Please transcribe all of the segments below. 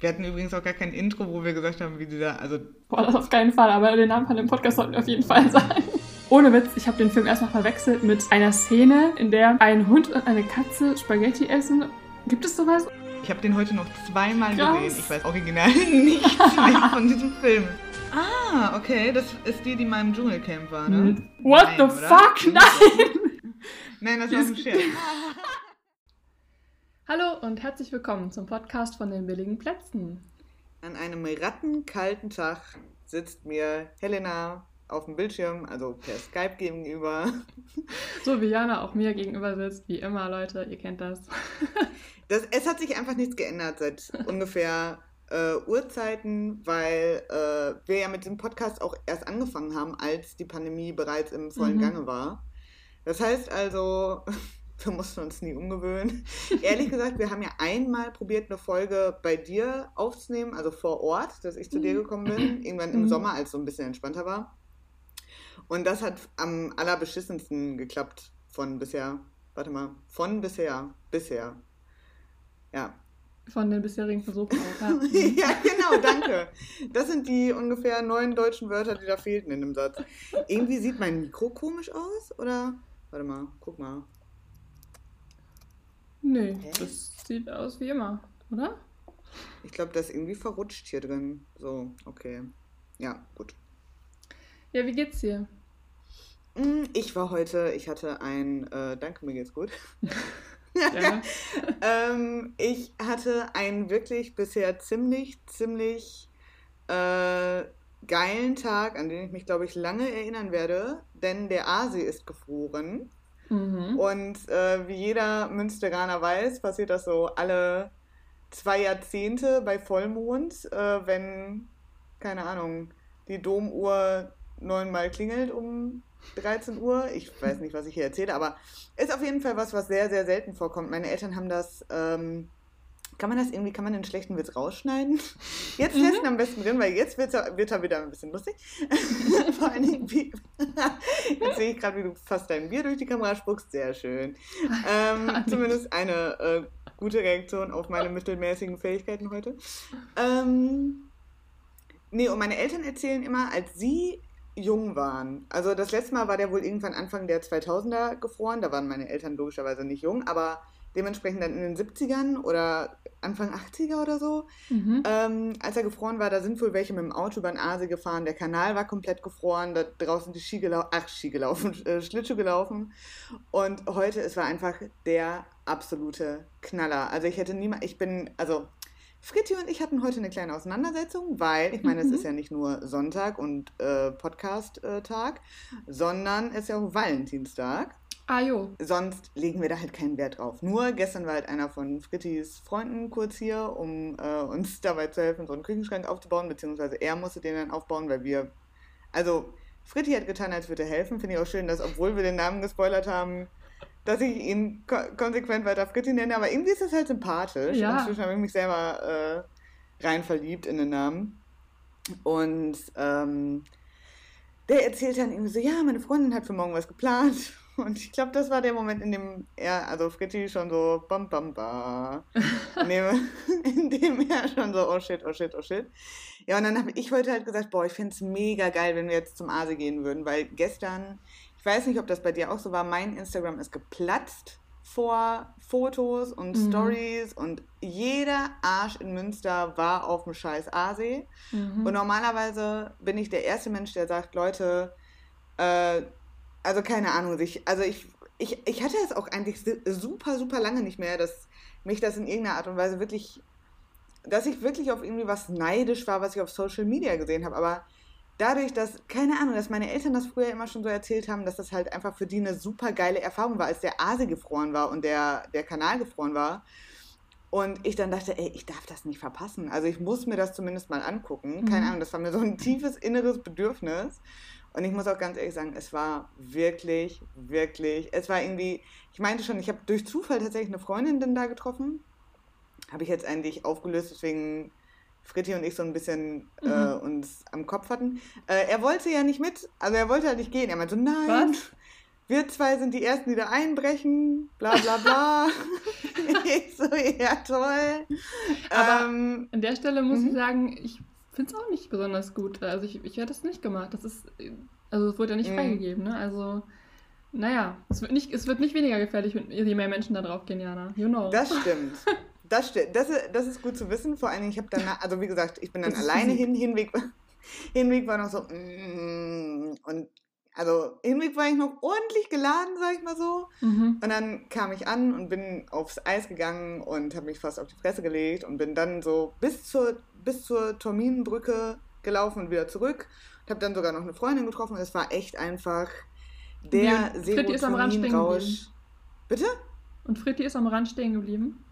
Wir hatten übrigens auch gar kein Intro, wo wir gesagt haben, wie dieser, also. Boah, das auf keinen Fall, aber den Namen von dem Podcast sollten wir auf jeden Fall sagen. Ohne Witz, ich habe den Film erstmal verwechselt mit einer Szene, in der ein Hund und eine Katze Spaghetti essen. Gibt es sowas? Ich habe den heute noch zweimal Krass. gesehen. Ich weiß original nichts mehr von diesem Film. Ah, okay, das ist die, die mal im Dschungelcamp war, ne? Hm. What Nein, the oder? fuck? Nein! Nein, das war ein Scherz. Hallo und herzlich willkommen zum Podcast von den billigen Plätzen. An einem rattenkalten Tag sitzt mir Helena auf dem Bildschirm, also per Skype gegenüber. So wie Jana auch mir gegenüber sitzt, wie immer, Leute, ihr kennt das. das es hat sich einfach nichts geändert seit ungefähr äh, Uhrzeiten, weil äh, wir ja mit dem Podcast auch erst angefangen haben, als die Pandemie bereits im vollen mhm. Gange war. Das heißt also, wir mussten uns nie umgewöhnen. Ehrlich gesagt, wir haben ja einmal probiert, eine Folge bei dir aufzunehmen, also vor Ort, dass ich zu dir mhm. gekommen bin, irgendwann im mhm. Sommer, als es so ein bisschen entspannter war. Und das hat am allerbeschissensten geklappt von bisher. Warte mal, von bisher, bisher. Ja. Von den bisherigen Versuchen auch, ja. ja, genau, danke. Das sind die ungefähr neun deutschen Wörter, die da fehlten in dem Satz. Irgendwie sieht mein Mikro komisch aus, oder? Warte mal, guck mal. Nee, Hä? das sieht aus wie immer, oder? Ich glaube, das ist irgendwie verrutscht hier drin. So, okay. Ja, gut. Ja, wie geht's dir? Mm, ich war heute, ich hatte ein, äh, danke, mir geht's gut. ähm, ich hatte einen wirklich bisher ziemlich, ziemlich äh, geilen Tag, an den ich mich, glaube ich, lange erinnern werde, denn der Asi ist gefroren. Mhm. Und äh, wie jeder Münsteraner weiß, passiert das so alle zwei Jahrzehnte bei Vollmond, äh, wenn, keine Ahnung, die Domuhr neunmal klingelt um 13 Uhr. Ich weiß nicht, was ich hier erzähle, aber ist auf jeden Fall was, was sehr, sehr selten vorkommt. Meine Eltern haben das ähm, kann man das irgendwie, kann man den schlechten Witz rausschneiden? Jetzt lässt mhm. am besten drin, weil jetzt wird er wieder ein bisschen lustig. Vor allen Dingen, wie, jetzt sehe ich gerade, wie du fast dein Bier durch die Kamera spuckst. Sehr schön. Ähm, zumindest eine äh, gute Reaktion auf meine mittelmäßigen Fähigkeiten heute. Ähm, nee, und meine Eltern erzählen immer, als sie jung waren. Also das letzte Mal war der wohl irgendwann Anfang der 2000er gefroren. Da waren meine Eltern logischerweise nicht jung, aber dementsprechend dann in den 70ern oder Anfang 80er oder so, mhm. ähm, als er gefroren war, da sind wohl welche mit dem Auto über den Aasee gefahren, der Kanal war komplett gefroren, da draußen die Ski gelaufen, ach, Ski gelaufen, äh, Schlittschuh gelaufen und heute, es war einfach der absolute Knaller. Also ich hätte niemand, ich bin, also Fritti und ich hatten heute eine kleine Auseinandersetzung, weil, ich meine, mhm. es ist ja nicht nur Sonntag und äh, Podcast-Tag, sondern es ist ja auch Valentinstag. Ah, jo. Sonst legen wir da halt keinen Wert drauf. Nur gestern war halt einer von Frittis Freunden kurz hier, um äh, uns dabei zu helfen, so einen Küchenschrank aufzubauen, beziehungsweise er musste den dann aufbauen, weil wir. Also, Fritti hat getan, als würde er helfen. Finde ich auch schön, dass, obwohl wir den Namen gespoilert haben, dass ich ihn ko konsequent weiter Fritti nenne. Aber irgendwie ist das halt sympathisch. Ja. Inzwischen habe ich mich selber äh, rein verliebt in den Namen. Und ähm, der erzählt dann irgendwie so: Ja, meine Freundin hat für morgen was geplant. Und ich glaube, das war der Moment, in dem er, also Fritti schon so bam bam ba, in dem, in dem er schon so oh shit, oh shit, oh shit. Ja, und dann habe ich heute halt gesagt, boah, ich finde es mega geil, wenn wir jetzt zum Asi gehen würden, weil gestern, weiß nicht, ob das bei dir auch so war, mein Instagram ist geplatzt vor Fotos und mhm. Stories und jeder Arsch in Münster war auf dem scheiß Aasee. Mhm. Und normalerweise bin ich der erste Mensch, der sagt, Leute, äh, also keine Ahnung, ich, also ich, ich, ich hatte es auch eigentlich super, super lange nicht mehr, dass mich das in irgendeiner Art und Weise wirklich, dass ich wirklich auf irgendwie was neidisch war, was ich auf Social Media gesehen habe. Aber dadurch, dass, keine Ahnung, dass meine Eltern das früher immer schon so erzählt haben, dass das halt einfach für die eine super geile Erfahrung war, als der Aase gefroren war und der, der Kanal gefroren war. Und ich dann dachte, ey, ich darf das nicht verpassen. Also ich muss mir das zumindest mal angucken. Keine mhm. Ahnung, das war mir so ein tiefes inneres Bedürfnis. Und ich muss auch ganz ehrlich sagen, es war wirklich, wirklich, es war irgendwie, ich meinte schon, ich habe durch Zufall tatsächlich eine Freundin dann da getroffen. Habe ich jetzt eigentlich aufgelöst, deswegen Fritti und ich so ein bisschen äh, mhm. äh, uns am Kopf hatten. Äh, er wollte ja nicht mit, also er wollte halt nicht gehen. Er meinte so, nein. Was? wir zwei sind die Ersten, die da einbrechen, bla bla bla. ich so, ja, toll. Aber ähm, an der Stelle muss ich mhm. sagen, ich finde es auch nicht besonders gut. Also ich, ich hätte es nicht gemacht. Das ist, also es wurde ja nicht mhm. freigegeben, ne? Also, naja, es wird nicht, es wird nicht weniger gefährlich, je mehr Menschen da drauf gehen, Jana. You know. Das stimmt. Das stimmt. Das, das ist gut zu wissen. Vor allen Dingen, ich habe dann, also wie gesagt, ich bin dann alleine hin, Hinweg, Hinweg war noch so, mm, und also Hinweg war ich noch ordentlich geladen, sag ich mal so. Mhm. Und dann kam ich an und bin aufs Eis gegangen und habe mich fast auf die Fresse gelegt und bin dann so bis zur, bis zur Torminenbrücke gelaufen und wieder zurück. Und habe dann sogar noch eine Freundin getroffen. Es war echt einfach der Serotonin-Rausch. Bitte? Und Fritti ist am Rand stehen geblieben?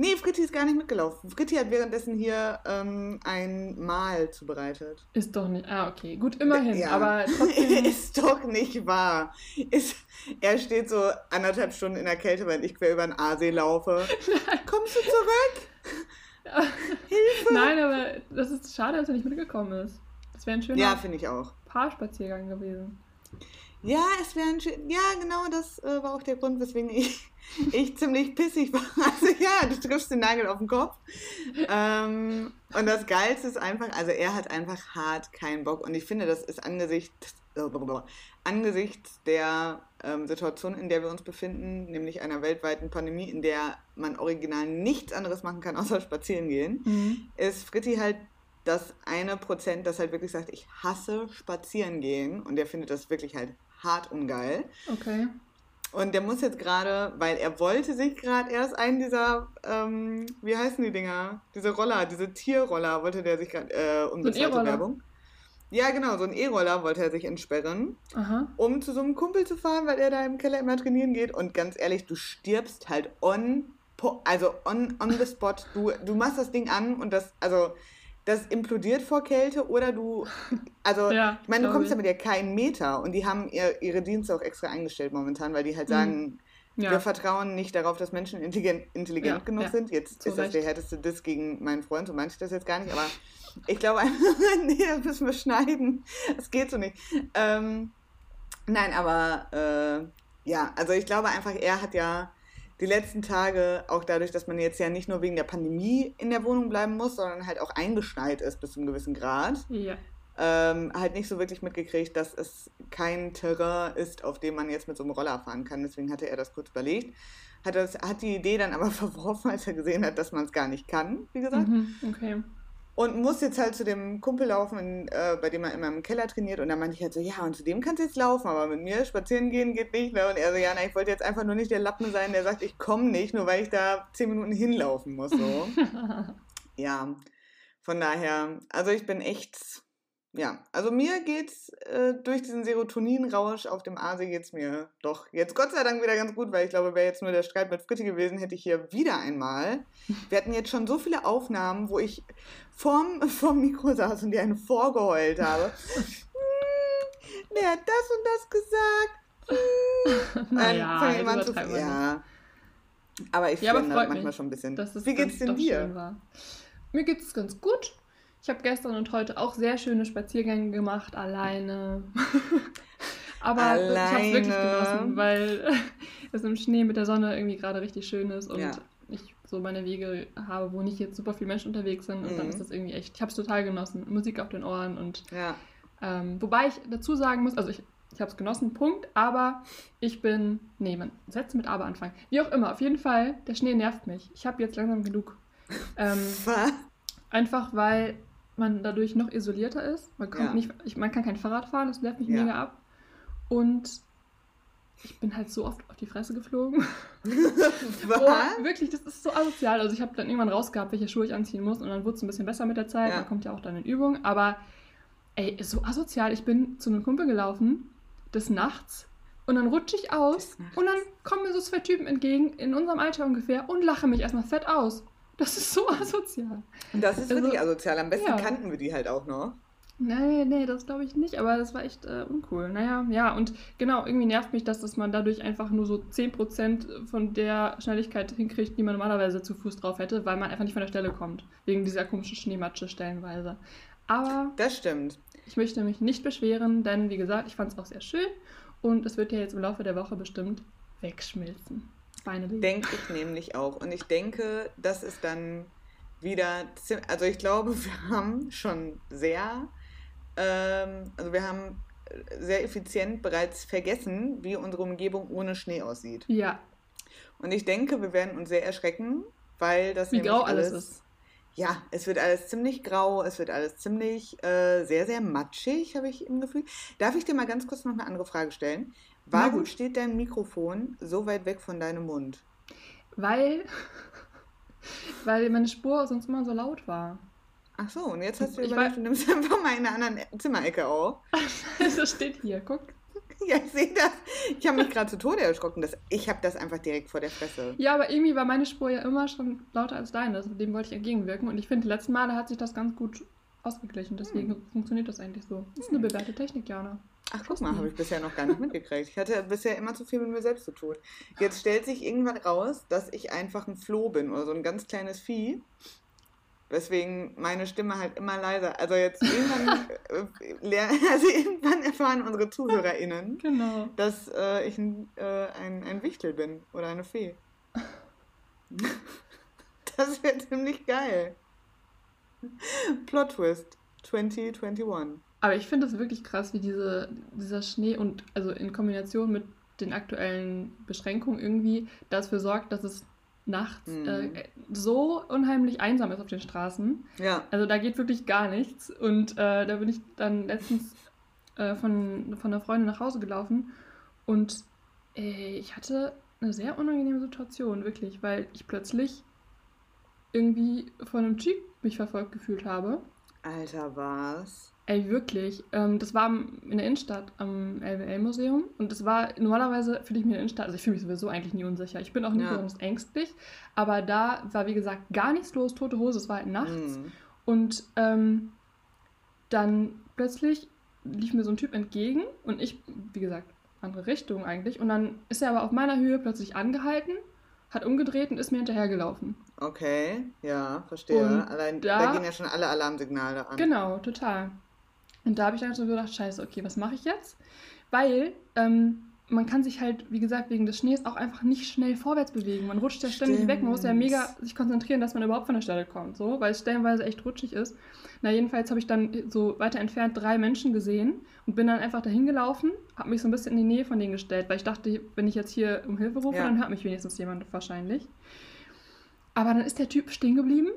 Nee, Fritti ist gar nicht mitgelaufen. Fritti hat währenddessen hier ähm, ein Mahl zubereitet. Ist doch nicht. Ah, okay. Gut, immerhin. Ja. Aber trotzdem. ist doch nicht wahr. Ist, er steht so anderthalb Stunden in der Kälte, wenn ich quer über den Aasee laufe. Nein. Kommst du zurück? Hilfe! Nein, aber das ist schade, dass er nicht mitgekommen ist. Das wäre ein schöner ja, finde ich auch. Paarspaziergang gewesen. Ja, es wäre ein schön. Ja, genau, das äh, war auch der Grund, weswegen ich, ich ziemlich pissig war. Also ja, du triffst den Nagel auf den Kopf. Ähm, und das Geilste ist einfach, also er hat einfach hart keinen Bock. Und ich finde, das ist angesichts, äh, angesichts der ähm, Situation, in der wir uns befinden, nämlich einer weltweiten Pandemie, in der man original nichts anderes machen kann, außer spazieren gehen, mhm. ist Fritti halt das eine Prozent, das halt wirklich sagt, ich hasse spazieren gehen. Und der findet das wirklich halt hart ungeil. Okay. Und der muss jetzt gerade, weil er wollte sich gerade erst einen dieser, ähm, wie heißen die Dinger? Diese Roller, diese Tierroller wollte der sich gerade, äh, unbezahlte so Werbung. Ja, genau, so ein E-Roller wollte er sich entsperren, Aha. um zu so einem Kumpel zu fahren, weil er da im Keller immer trainieren geht. Und ganz ehrlich, du stirbst halt on, also on, on the spot. Du, du machst das Ding an und das, also das implodiert vor Kälte oder du, also ja, ich meine, du kommst ja mit ja keinen Meter und die haben ihr, ihre Dienste auch extra eingestellt momentan, weil die halt mhm. sagen, ja. wir vertrauen nicht darauf, dass Menschen intelligent, intelligent ja, genug sind. Jetzt ist das der härteste Diss gegen meinen Freund, so meinte ich das jetzt gar nicht, aber ich glaube einfach, nee, das müssen wir schneiden. Das geht so nicht. Ähm, nein, aber äh, ja, also ich glaube einfach, er hat ja die letzten Tage, auch dadurch, dass man jetzt ja nicht nur wegen der Pandemie in der Wohnung bleiben muss, sondern halt auch eingeschneit ist bis zu einem gewissen Grad, ja. ähm, halt nicht so wirklich mitgekriegt, dass es kein Terrain ist, auf dem man jetzt mit so einem Roller fahren kann. Deswegen hatte er das kurz überlegt. Hat, das, hat die Idee dann aber verworfen, als er gesehen hat, dass man es gar nicht kann, wie gesagt. Mhm, okay. Und muss jetzt halt zu dem Kumpel laufen, in, äh, bei dem er immer im Keller trainiert. Und dann meinte ich halt so, ja, und zu dem kannst du jetzt laufen, aber mit mir spazieren gehen geht nicht. Ne? Und er so, ja, na, ich wollte jetzt einfach nur nicht der Lappen sein, der sagt, ich komme nicht, nur weil ich da zehn Minuten hinlaufen muss. So. ja, von daher, also ich bin echt ja, also mir geht's äh, durch diesen Serotoninrausch auf dem Aasee geht's mir doch jetzt Gott sei Dank wieder ganz gut, weil ich glaube, wäre jetzt nur der Streit mit Fritti gewesen, hätte ich hier wieder einmal. Wir hatten jetzt schon so viele Aufnahmen, wo ich vorm, vorm Mikro saß und dir einen vorgeheult habe. hm, wer hat das und das gesagt? Hm. naja, ähm, zu, ja. Aber ich ja, finde aber manchmal mich, schon ein bisschen. Wie geht's denn dir? Mir geht's ganz gut. Ich habe gestern und heute auch sehr schöne Spaziergänge gemacht, alleine. Aber alleine. ich habe es wirklich genossen, weil es im Schnee mit der Sonne irgendwie gerade richtig schön ist und ja. ich so meine Wege habe, wo nicht jetzt super viele Menschen unterwegs sind und mhm. dann ist das irgendwie echt, ich habe es total genossen. Musik auf den Ohren und ja. ähm, wobei ich dazu sagen muss, also ich, ich habe es genossen, Punkt, aber ich bin, nee, man setzt mit aber anfangen. Wie auch immer, auf jeden Fall, der Schnee nervt mich. Ich habe jetzt langsam genug. Ähm? Einfach weil man dadurch noch isolierter ist. Man, kommt ja. nicht, ich, man kann kein Fahrrad fahren, das nervt mich ja. mega ab. Und ich bin halt so oft auf die Fresse geflogen. Was? Oh, wirklich, das ist so asozial. Also ich habe dann irgendwann rausgehabt, welche Schuhe ich anziehen muss und dann wurde es ein bisschen besser mit der Zeit. Ja. Man kommt ja auch dann in Übung. Aber ey, ist so asozial. Ich bin zu einem Kumpel gelaufen, des Nachts, und dann rutsche ich aus und dann kommen mir so zwei Typen entgegen, in unserem Alter ungefähr, und lache mich erstmal fett aus. Das ist so asozial. Und das ist also, wirklich asozial. Am besten ja. kannten wir die halt auch noch. Nee, nee, das glaube ich nicht, aber das war echt äh, uncool. Naja, ja, und genau, irgendwie nervt mich das, dass man dadurch einfach nur so 10% von der Schnelligkeit hinkriegt, die man normalerweise zu Fuß drauf hätte, weil man einfach nicht von der Stelle kommt. Wegen dieser komischen Schneematsche stellenweise. Aber. Das stimmt. Ich möchte mich nicht beschweren, denn wie gesagt, ich fand es auch sehr schön. und es wird ja jetzt im Laufe der Woche bestimmt wegschmilzen. Finally. Denke ich nämlich auch. Und ich denke, das ist dann wieder, also ich glaube, wir haben schon sehr, ähm, also wir haben sehr effizient bereits vergessen, wie unsere Umgebung ohne Schnee aussieht. Ja. Und ich denke, wir werden uns sehr erschrecken, weil das wie grau alles, alles ist. Ja, es wird alles ziemlich grau, es wird alles ziemlich äh, sehr, sehr matschig, habe ich im Gefühl. Darf ich dir mal ganz kurz noch eine andere Frage stellen? Warum steht dein Mikrofon so weit weg von deinem Mund? Weil, weil meine Spur sonst immer so laut war. Ach so, und jetzt hast du überlegt, du nimmst einfach mal in einer anderen Zimmerecke auf. das steht hier, guck. Ja, ich sehe das. Ich habe mich gerade zu Tode erschrocken. Das, ich habe das einfach direkt vor der Fresse. Ja, aber irgendwie war meine Spur ja immer schon lauter als deine. Dem wollte ich entgegenwirken. Und ich finde, die letzten Male hat sich das ganz gut ausgeglichen. Deswegen hm. funktioniert das eigentlich so. Das ist eine bewährte Technik, Jana. Ach, guck mal, habe ich bisher noch gar nicht mitgekriegt. Ich hatte bisher immer zu viel mit mir selbst zu tun. Jetzt stellt sich irgendwann raus, dass ich einfach ein Floh bin oder so ein ganz kleines Vieh. Weswegen meine Stimme halt immer leiser. Also jetzt irgendwann, äh, also irgendwann erfahren unsere ZuhörerInnen, genau. dass äh, ich ein, äh, ein, ein Wichtel bin oder eine Fee. das wäre ziemlich geil. Plot Twist 2021. Aber ich finde es wirklich krass, wie diese, dieser Schnee und also in Kombination mit den aktuellen Beschränkungen irgendwie dafür sorgt, dass es nachts mhm. äh, so unheimlich einsam ist auf den Straßen. Ja. Also da geht wirklich gar nichts. Und äh, da bin ich dann letztens äh, von, von einer Freundin nach Hause gelaufen und äh, ich hatte eine sehr unangenehme Situation, wirklich, weil ich plötzlich irgendwie von einem Jeep mich verfolgt gefühlt habe. Alter, was? Ey, wirklich. Ähm, das war in der Innenstadt am LWL-Museum. Und das war, normalerweise fühle ich mich in der Innenstadt, also ich fühle mich sowieso eigentlich nie unsicher. Ich bin auch nicht ja. besonders ängstlich. Aber da war, wie gesagt, gar nichts los, tote Hose, es war halt nachts. Mhm. Und ähm, dann plötzlich lief mir so ein Typ entgegen und ich, wie gesagt, andere Richtung eigentlich. Und dann ist er aber auf meiner Höhe plötzlich angehalten, hat umgedreht und ist mir hinterhergelaufen. Okay, ja, verstehe. Und Allein da, da gehen ja schon alle Alarmsignale an. Genau, total. Und da habe ich dann so gedacht, scheiße, okay, was mache ich jetzt? Weil ähm, man kann sich halt, wie gesagt, wegen des Schnees auch einfach nicht schnell vorwärts bewegen. Man rutscht ja ständig weg. Man muss ja mega sich konzentrieren, dass man überhaupt von der Stelle kommt, so, weil es stellenweise echt rutschig ist. Na, jedenfalls habe ich dann so weiter entfernt drei Menschen gesehen und bin dann einfach dahin gelaufen, habe mich so ein bisschen in die Nähe von denen gestellt, weil ich dachte, wenn ich jetzt hier um Hilfe rufe, ja. dann hört mich wenigstens jemand wahrscheinlich. Aber dann ist der Typ stehen geblieben.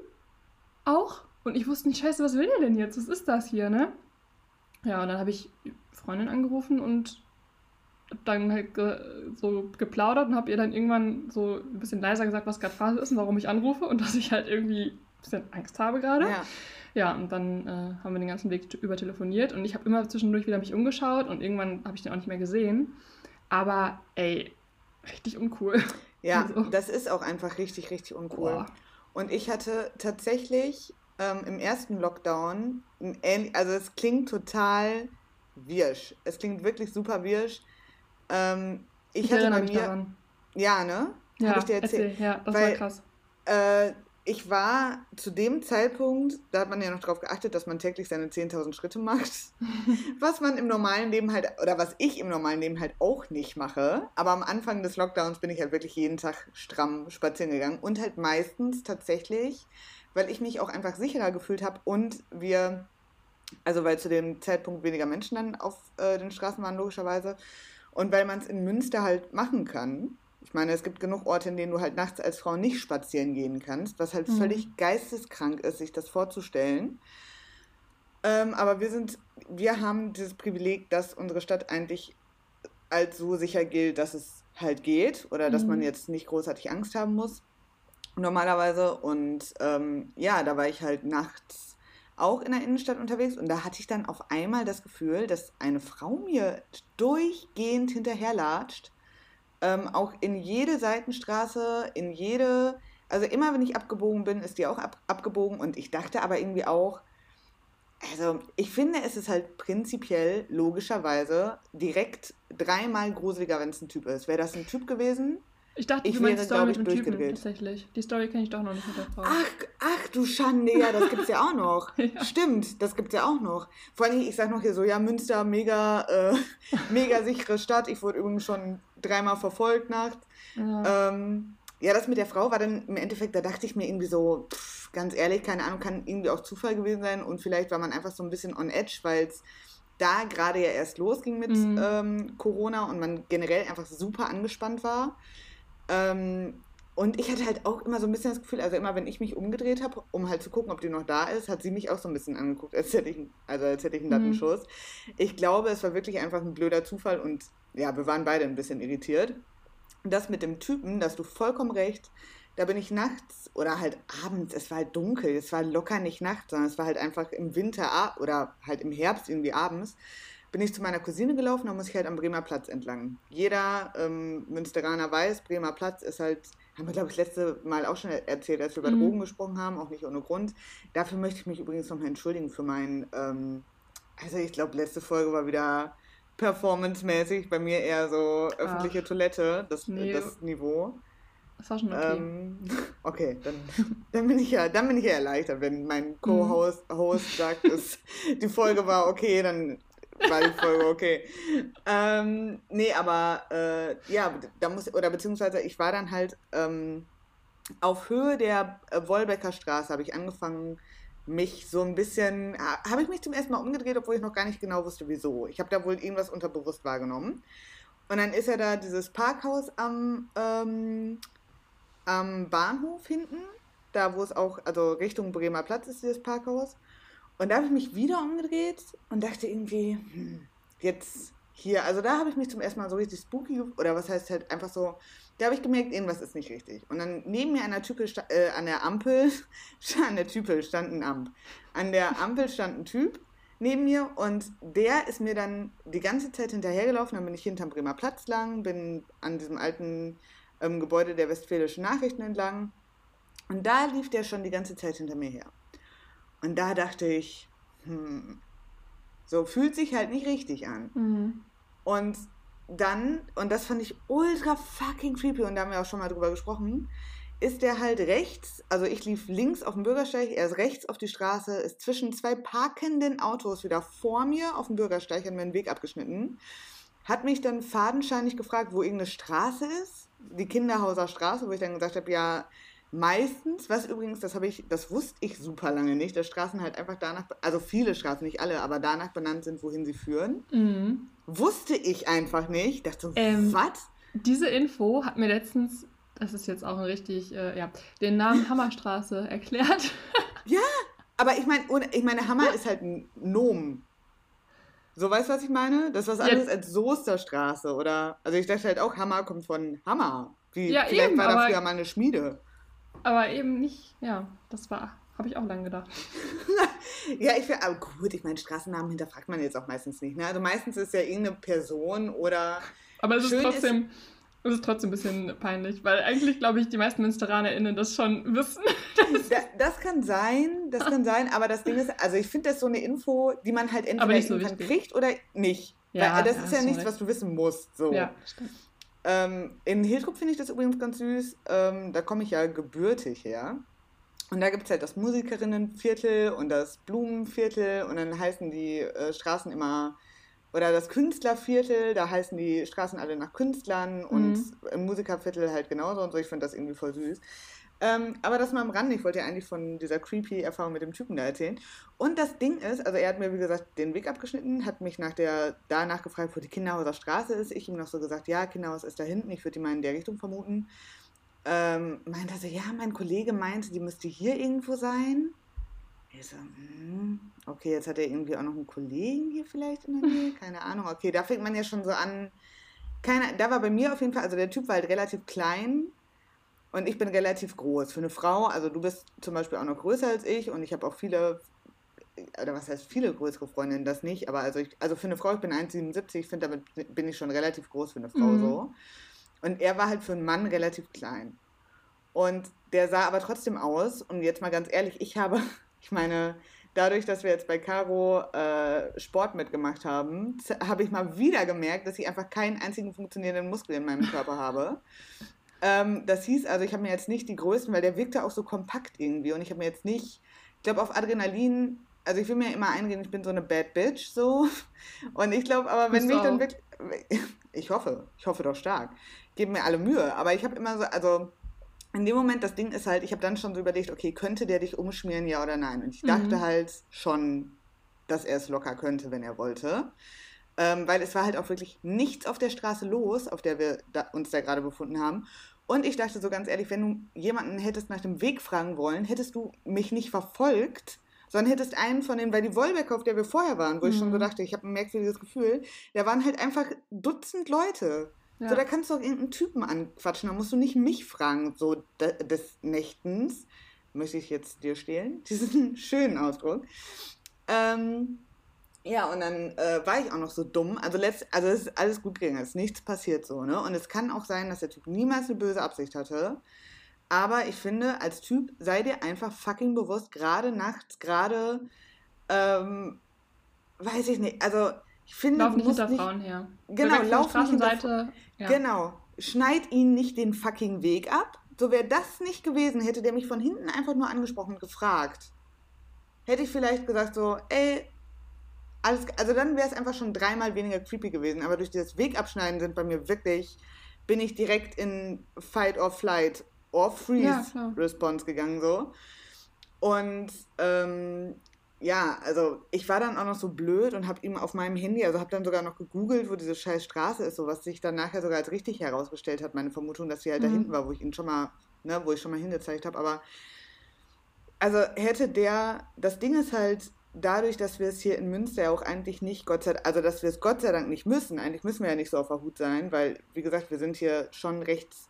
Auch. Und ich wusste nicht, scheiße, was will der denn jetzt? Was ist das hier, ne? Ja, und dann habe ich Freundin angerufen und dann halt ge so geplaudert und habe ihr dann irgendwann so ein bisschen leiser gesagt, was gerade Phase ist und warum ich anrufe und dass ich halt irgendwie ein bisschen Angst habe gerade. Ja. ja, und dann äh, haben wir den ganzen Weg über telefoniert und ich habe immer zwischendurch wieder mich umgeschaut und irgendwann habe ich den auch nicht mehr gesehen. Aber ey, richtig uncool. Ja, also. das ist auch einfach richtig, richtig uncool. Boah. Und ich hatte tatsächlich ähm, im ersten Lockdown, also es klingt total wirsch. Es klingt wirklich super wirsch. Ähm, ich, ich hatte bei mir. Daran. Ja, ne? Ja, Hab ich dir erzählt. Erzähl. Ja, das Weil, war krass. Äh, ich war zu dem Zeitpunkt, da hat man ja noch darauf geachtet, dass man täglich seine 10.000 Schritte macht. was man im normalen Leben halt, oder was ich im normalen Leben halt auch nicht mache. Aber am Anfang des Lockdowns bin ich halt wirklich jeden Tag stramm spazieren gegangen und halt meistens tatsächlich weil ich mich auch einfach sicherer gefühlt habe und wir, also weil zu dem Zeitpunkt weniger Menschen dann auf äh, den Straßen waren, logischerweise, und weil man es in Münster halt machen kann. Ich meine, es gibt genug Orte, in denen du halt nachts als Frau nicht spazieren gehen kannst, was halt mhm. völlig geisteskrank ist, sich das vorzustellen. Ähm, aber wir sind, wir haben dieses Privileg, dass unsere Stadt eigentlich als so sicher gilt, dass es halt geht oder dass man mhm. jetzt nicht großartig Angst haben muss normalerweise. Und ähm, ja, da war ich halt nachts auch in der Innenstadt unterwegs und da hatte ich dann auf einmal das Gefühl, dass eine Frau mir durchgehend hinterherlatscht. Ähm, auch in jede Seitenstraße, in jede, also immer wenn ich abgebogen bin, ist die auch ab, abgebogen und ich dachte aber irgendwie auch, also ich finde, es ist halt prinzipiell logischerweise direkt dreimal gruseliger, wenn es ein Typ ist. Wäre das ein Typ gewesen, Ich dachte, ich du meinst wäre, Story mit dem Typen tatsächlich. Die Story kenne ich doch noch nicht mit der Frau. Ach, ach du Schande, ja, das gibt's ja auch noch. ja. Stimmt, das gibt's ja auch noch. Vor allem, ich sag noch hier so, ja, Münster, mega, äh, mega sichere Stadt. Ich wurde übrigens schon dreimal verfolgt nachts. Ja. Ähm, ja, das mit der Frau war dann im Endeffekt, da dachte ich mir irgendwie so, pff, ganz ehrlich, keine Ahnung, kann irgendwie auch Zufall gewesen sein und vielleicht war man einfach so ein bisschen on edge, weil es da gerade ja erst losging mit mhm. ähm, Corona und man generell einfach super angespannt war. Ähm, und ich hatte halt auch immer so ein bisschen das Gefühl, also immer wenn ich mich umgedreht habe, um halt zu gucken, ob die noch da ist, hat sie mich auch so ein bisschen angeguckt, als hätte ich, also als hätte ich einen Dattenschuss. Mhm. Ich glaube, es war wirklich einfach ein blöder Zufall und ja, wir waren beide ein bisschen irritiert. Das mit dem Typen, da hast du vollkommen recht. Da bin ich nachts oder halt abends, es war halt dunkel, es war locker nicht nachts, sondern es war halt einfach im Winter oder halt im Herbst irgendwie abends bin ich zu meiner Cousine gelaufen, da muss ich halt am Bremer Platz entlang. Jeder ähm, Münsteraner weiß, Bremer Platz ist halt, haben wir glaube ich letzte Mal auch schon erzählt, als wir über mhm. Drogen gesprochen haben, auch nicht ohne Grund. Dafür möchte ich mich übrigens nochmal entschuldigen für meinen, ähm, also ich glaube letzte Folge war wieder performancemäßig, bei mir eher so öffentliche Ach, Toilette, das, nee. das Niveau. Das war schon okay. Ähm, okay, dann, dann, bin ich ja, dann bin ich ja erleichtert, wenn mein mhm. Co-Host Host sagt, dass die Folge war okay, dann war die Folge okay. ähm, nee, aber äh, ja, da muss, oder beziehungsweise ich war dann halt ähm, auf Höhe der äh, Wolbecker Straße, habe ich angefangen, mich so ein bisschen, habe ich mich zum ersten Mal umgedreht, obwohl ich noch gar nicht genau wusste, wieso. Ich habe da wohl irgendwas unterbewusst wahrgenommen. Und dann ist ja da dieses Parkhaus am, ähm, am Bahnhof hinten, da wo es auch, also Richtung Bremer Platz ist dieses Parkhaus. Und da habe ich mich wieder umgedreht und dachte irgendwie, hm, jetzt hier, also da habe ich mich zum ersten Mal so richtig spooky, oder was heißt halt einfach so, da habe ich gemerkt, irgendwas ist nicht richtig. Und dann neben mir an der Type, äh, an der Ampel, an der Type stand ein Amp. An der Ampel stand ein Typ neben mir und der ist mir dann die ganze Zeit hinterhergelaufen. Dann bin ich hinterm Bremer Platz lang, bin an diesem alten ähm, Gebäude der Westfälischen Nachrichten entlang. Und da lief der schon die ganze Zeit hinter mir her. Und da dachte ich, hm, so fühlt sich halt nicht richtig an. Mhm. Und dann, und das fand ich ultra fucking creepy, und da haben wir auch schon mal drüber gesprochen, ist der halt rechts, also ich lief links auf dem Bürgersteig, er ist rechts auf die Straße, ist zwischen zwei parkenden Autos wieder vor mir auf dem Bürgersteig, hat mir den Weg abgeschnitten, hat mich dann fadenscheinig gefragt, wo irgendeine Straße ist, die Kinderhauser Straße, wo ich dann gesagt habe, ja, Meistens, was übrigens, das habe ich, das wusste ich super lange nicht, dass Straßen halt einfach danach, also viele Straßen, nicht alle, aber danach benannt sind, wohin sie führen. Mhm. Wusste ich einfach nicht. Dachte so, ähm, was? Diese Info hat mir letztens, das ist jetzt auch ein richtig, äh, ja, den Namen Hammerstraße erklärt. ja, aber ich meine, ich meine, Hammer ist halt ein Nomen. So, weißt du, was ich meine? Das ist was anderes ja. als Soesterstraße oder, also ich dachte halt auch, Hammer kommt von Hammer. Wie, ja, vielleicht eben, war da früher mal eine Schmiede. Aber eben nicht, ja, das war, habe ich auch lange gedacht. ja, ich finde, aber gut, ich meine, Straßennamen hinterfragt man jetzt auch meistens nicht. Ne? Also meistens ist ja irgendeine Person oder. Aber es ist trotzdem. Ist, es ist trotzdem ein bisschen peinlich, weil eigentlich, glaube ich, die meisten MünsteranerInnen das schon wissen. das, das kann sein, das kann sein, aber das Ding ist, also ich finde das so eine Info, die man halt entweder so kriegt oder nicht. Ja, weil das ist ja nichts, recht. was du wissen musst. So. Ja, stimmt. Ähm, in Hiltrup finde ich das übrigens ganz süß. Ähm, da komme ich ja gebürtig her. Und da gibt es halt das Musikerinnenviertel und das Blumenviertel und dann heißen die äh, Straßen immer, oder das Künstlerviertel, da heißen die Straßen alle nach Künstlern mhm. und im Musikerviertel halt genauso und so. Ich finde das irgendwie voll süß. Ähm, aber das mal am Rande. Ich wollte ja eigentlich von dieser creepy Erfahrung mit dem Typen da erzählen. Und das Ding ist, also er hat mir, wie gesagt, den Weg abgeschnitten, hat mich nach der, danach gefragt, wo die Kinderhauser Straße ist. Ich ihm noch so gesagt, ja, Kinderhaus ist da hinten, ich würde die mal in der Richtung vermuten. Ähm, meinte also, ja, mein Kollege meinte, die müsste hier irgendwo sein. Ich so, hm, okay, jetzt hat er irgendwie auch noch einen Kollegen hier vielleicht in der Nähe, keine Ahnung. Okay, da fängt man ja schon so an. Keine, da war bei mir auf jeden Fall, also der Typ war halt relativ klein, und ich bin relativ groß. Für eine Frau, also du bist zum Beispiel auch noch größer als ich und ich habe auch viele, oder was heißt viele größere Freundinnen, das nicht, aber also, ich, also für eine Frau, ich bin 1,77, ich finde, damit bin ich schon relativ groß für eine Frau mhm. so. Und er war halt für einen Mann relativ klein. Und der sah aber trotzdem aus, und jetzt mal ganz ehrlich, ich habe, ich meine, dadurch, dass wir jetzt bei Caro äh, Sport mitgemacht haben, habe ich mal wieder gemerkt, dass ich einfach keinen einzigen funktionierenden Muskel in meinem Körper habe. Ähm, das hieß, also ich habe mir jetzt nicht die größten, weil der wirkte auch so kompakt irgendwie und ich habe mir jetzt nicht, ich glaube auf Adrenalin, also ich will mir immer eingehen, ich bin so eine Bad Bitch so und ich glaube, aber wenn mich dann wirklich, ich hoffe, ich hoffe doch stark, geben mir alle Mühe, aber ich habe immer so, also in dem Moment, das Ding ist halt, ich habe dann schon so überlegt, okay, könnte der dich umschmieren, ja oder nein? Und ich dachte mhm. halt schon, dass er es locker könnte, wenn er wollte. Ähm, weil es war halt auch wirklich nichts auf der Straße los, auf der wir da, uns da gerade befunden haben. Und ich dachte so ganz ehrlich, wenn du jemanden hättest nach dem Weg fragen wollen, hättest du mich nicht verfolgt, sondern hättest einen von den, weil die Wollwecke, auf der wir vorher waren, wo mhm. ich schon so mhm. dachte, ich habe ein merkwürdiges Gefühl, da waren halt einfach Dutzend Leute. Ja. So, da kannst du auch irgendeinen Typen anquatschen, da musst du nicht mich fragen, so des Nächtens. Möchte ich jetzt dir stehlen? Diesen schönen Ausdruck. Ähm, ja, und dann äh, war ich auch noch so dumm. Also, letzt, also es ist alles gut gegangen, es ist nichts passiert so, ne? Und es kann auch sein, dass der Typ niemals eine böse Absicht hatte. Aber ich finde, als Typ sei dir einfach fucking bewusst, gerade nachts, gerade, ähm, weiß ich nicht, also ich finde, lauf nicht hinter nicht, Frauen her. Genau, lauf nicht hinter ja. Genau, schneid ihn nicht den fucking Weg ab. So wäre das nicht gewesen, hätte der mich von hinten einfach nur angesprochen und gefragt. Hätte ich vielleicht gesagt so, ey, alles, also dann wäre es einfach schon dreimal weniger creepy gewesen. Aber durch dieses Wegabschneiden sind bei mir wirklich, bin ich direkt in Fight or Flight or Freeze ja, Response gegangen so. Und ähm, ja, also ich war dann auch noch so blöd und habe ihm auf meinem Handy, also habe dann sogar noch gegoogelt, wo diese scheiß Straße ist, so was sich dann nachher sogar als richtig herausgestellt hat, meine Vermutung, dass sie halt mhm. da hinten war, wo ich ihn schon mal, ne, wo ich schon mal hingezeigt habe. Aber also hätte der, das Ding ist halt, dadurch, dass wir es hier in Münster auch eigentlich nicht, Gott sei also dass wir es Gott sei Dank nicht müssen, eigentlich müssen wir ja nicht so auf der Hut sein, weil, wie gesagt, wir sind hier schon rechts,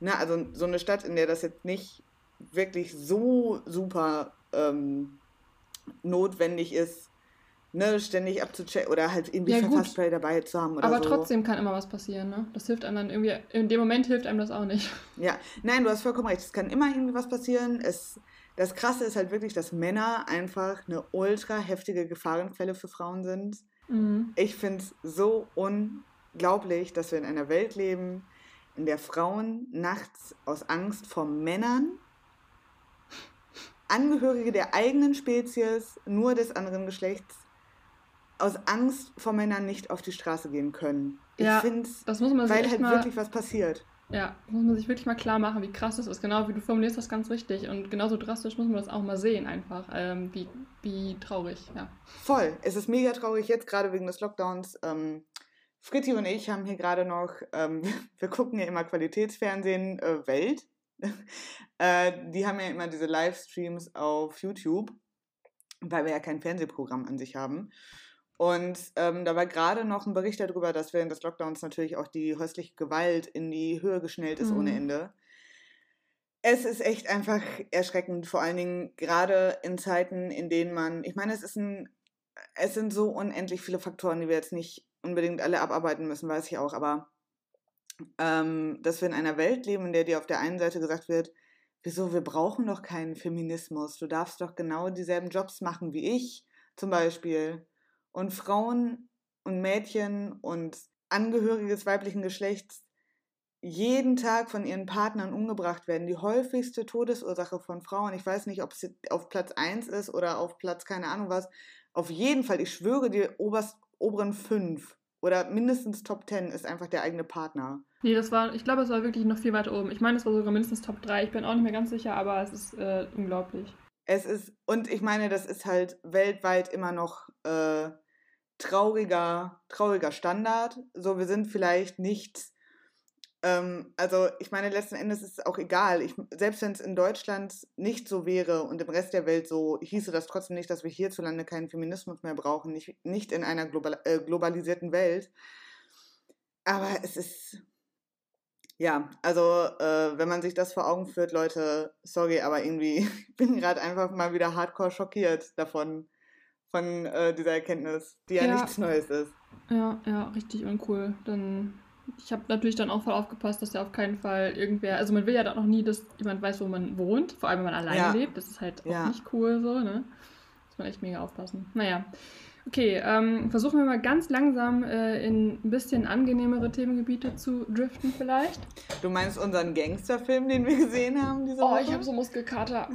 ne, also so eine Stadt, in der das jetzt nicht wirklich so super ähm, notwendig ist, ne, ständig abzuchecken oder halt irgendwie ja, Pfefferspray dabei zu haben oder Aber so. trotzdem kann immer was passieren, ne? Das hilft einem dann irgendwie, in dem Moment hilft einem das auch nicht. Ja, nein, du hast vollkommen recht, es kann immer irgendwie was passieren. Es, das Krasse ist halt wirklich, dass Männer einfach eine ultra heftige Gefahrenquelle für Frauen sind. Mhm. Ich finde es so unglaublich, dass wir in einer Welt leben, in der Frauen nachts aus Angst vor Männern Angehörige der eigenen Spezies, nur des anderen Geschlechts, aus Angst vor Männern nicht auf die Straße gehen können. Ich ja, finde es, weil halt wirklich was passiert. Ja, muss man sich wirklich mal klar machen, wie krass das ist. Genau wie du formulierst das ganz richtig. Und genauso drastisch muss man das auch mal sehen, einfach. Ähm, wie, wie traurig, ja. Voll. Es ist mega traurig, jetzt gerade wegen des Lockdowns. Ähm, Fritti und ich haben hier gerade noch, ähm, wir gucken ja immer Qualitätsfernsehen äh, Welt. äh, die haben ja immer diese Livestreams auf YouTube, weil wir ja kein Fernsehprogramm an sich haben. Und ähm, da war gerade noch ein Bericht darüber, dass während des Lockdowns natürlich auch die häusliche Gewalt in die Höhe geschnellt ist mhm. ohne Ende. Es ist echt einfach erschreckend, vor allen Dingen gerade in Zeiten, in denen man, ich meine, es ist ein, es sind so unendlich viele Faktoren, die wir jetzt nicht unbedingt alle abarbeiten müssen, weiß ich auch, aber ähm, dass wir in einer Welt leben, in der dir auf der einen Seite gesagt wird, wieso, wir brauchen doch keinen Feminismus, du darfst doch genau dieselben Jobs machen wie ich zum Beispiel. Und Frauen und Mädchen und Angehörige des weiblichen Geschlechts jeden Tag von ihren Partnern umgebracht werden. Die häufigste Todesursache von Frauen, ich weiß nicht, ob es auf Platz 1 ist oder auf Platz keine Ahnung was, auf jeden Fall, ich schwöre, die oberst, oberen fünf oder mindestens Top 10 ist einfach der eigene Partner. Nee, das war, ich glaube, es war wirklich noch viel weiter oben. Ich meine, es war sogar mindestens Top 3. Ich bin auch nicht mehr ganz sicher, aber es ist äh, unglaublich. Es ist, und ich meine, das ist halt weltweit immer noch äh, trauriger, trauriger Standard. So, wir sind vielleicht nicht ähm, also ich meine, letzten Endes ist es auch egal. Ich, selbst wenn es in Deutschland nicht so wäre und im Rest der Welt so, hieße das trotzdem nicht, dass wir hierzulande keinen Feminismus mehr brauchen, nicht, nicht in einer global, äh, globalisierten Welt. Aber es ist, ja, also äh, wenn man sich das vor Augen führt, Leute, sorry, aber irgendwie ich bin gerade einfach mal wieder hardcore schockiert davon, von äh, dieser Erkenntnis, die ja, ja nichts Neues ist. Ja, ja, richtig uncool. Dann ich habe natürlich dann auch voll aufgepasst, dass ja auf keinen Fall irgendwer, also man will ja dann auch nie, dass jemand weiß, wo man wohnt, vor allem wenn man alleine ja. lebt. Das ist halt auch ja. nicht cool so, ne? Muss man echt mega aufpassen. Naja. Okay, ähm, versuchen wir mal ganz langsam äh, in ein bisschen angenehmere Themengebiete zu driften vielleicht. Du meinst unseren Gangsterfilm, den wir gesehen haben diese oh, Woche? ich habe so Muskelkater.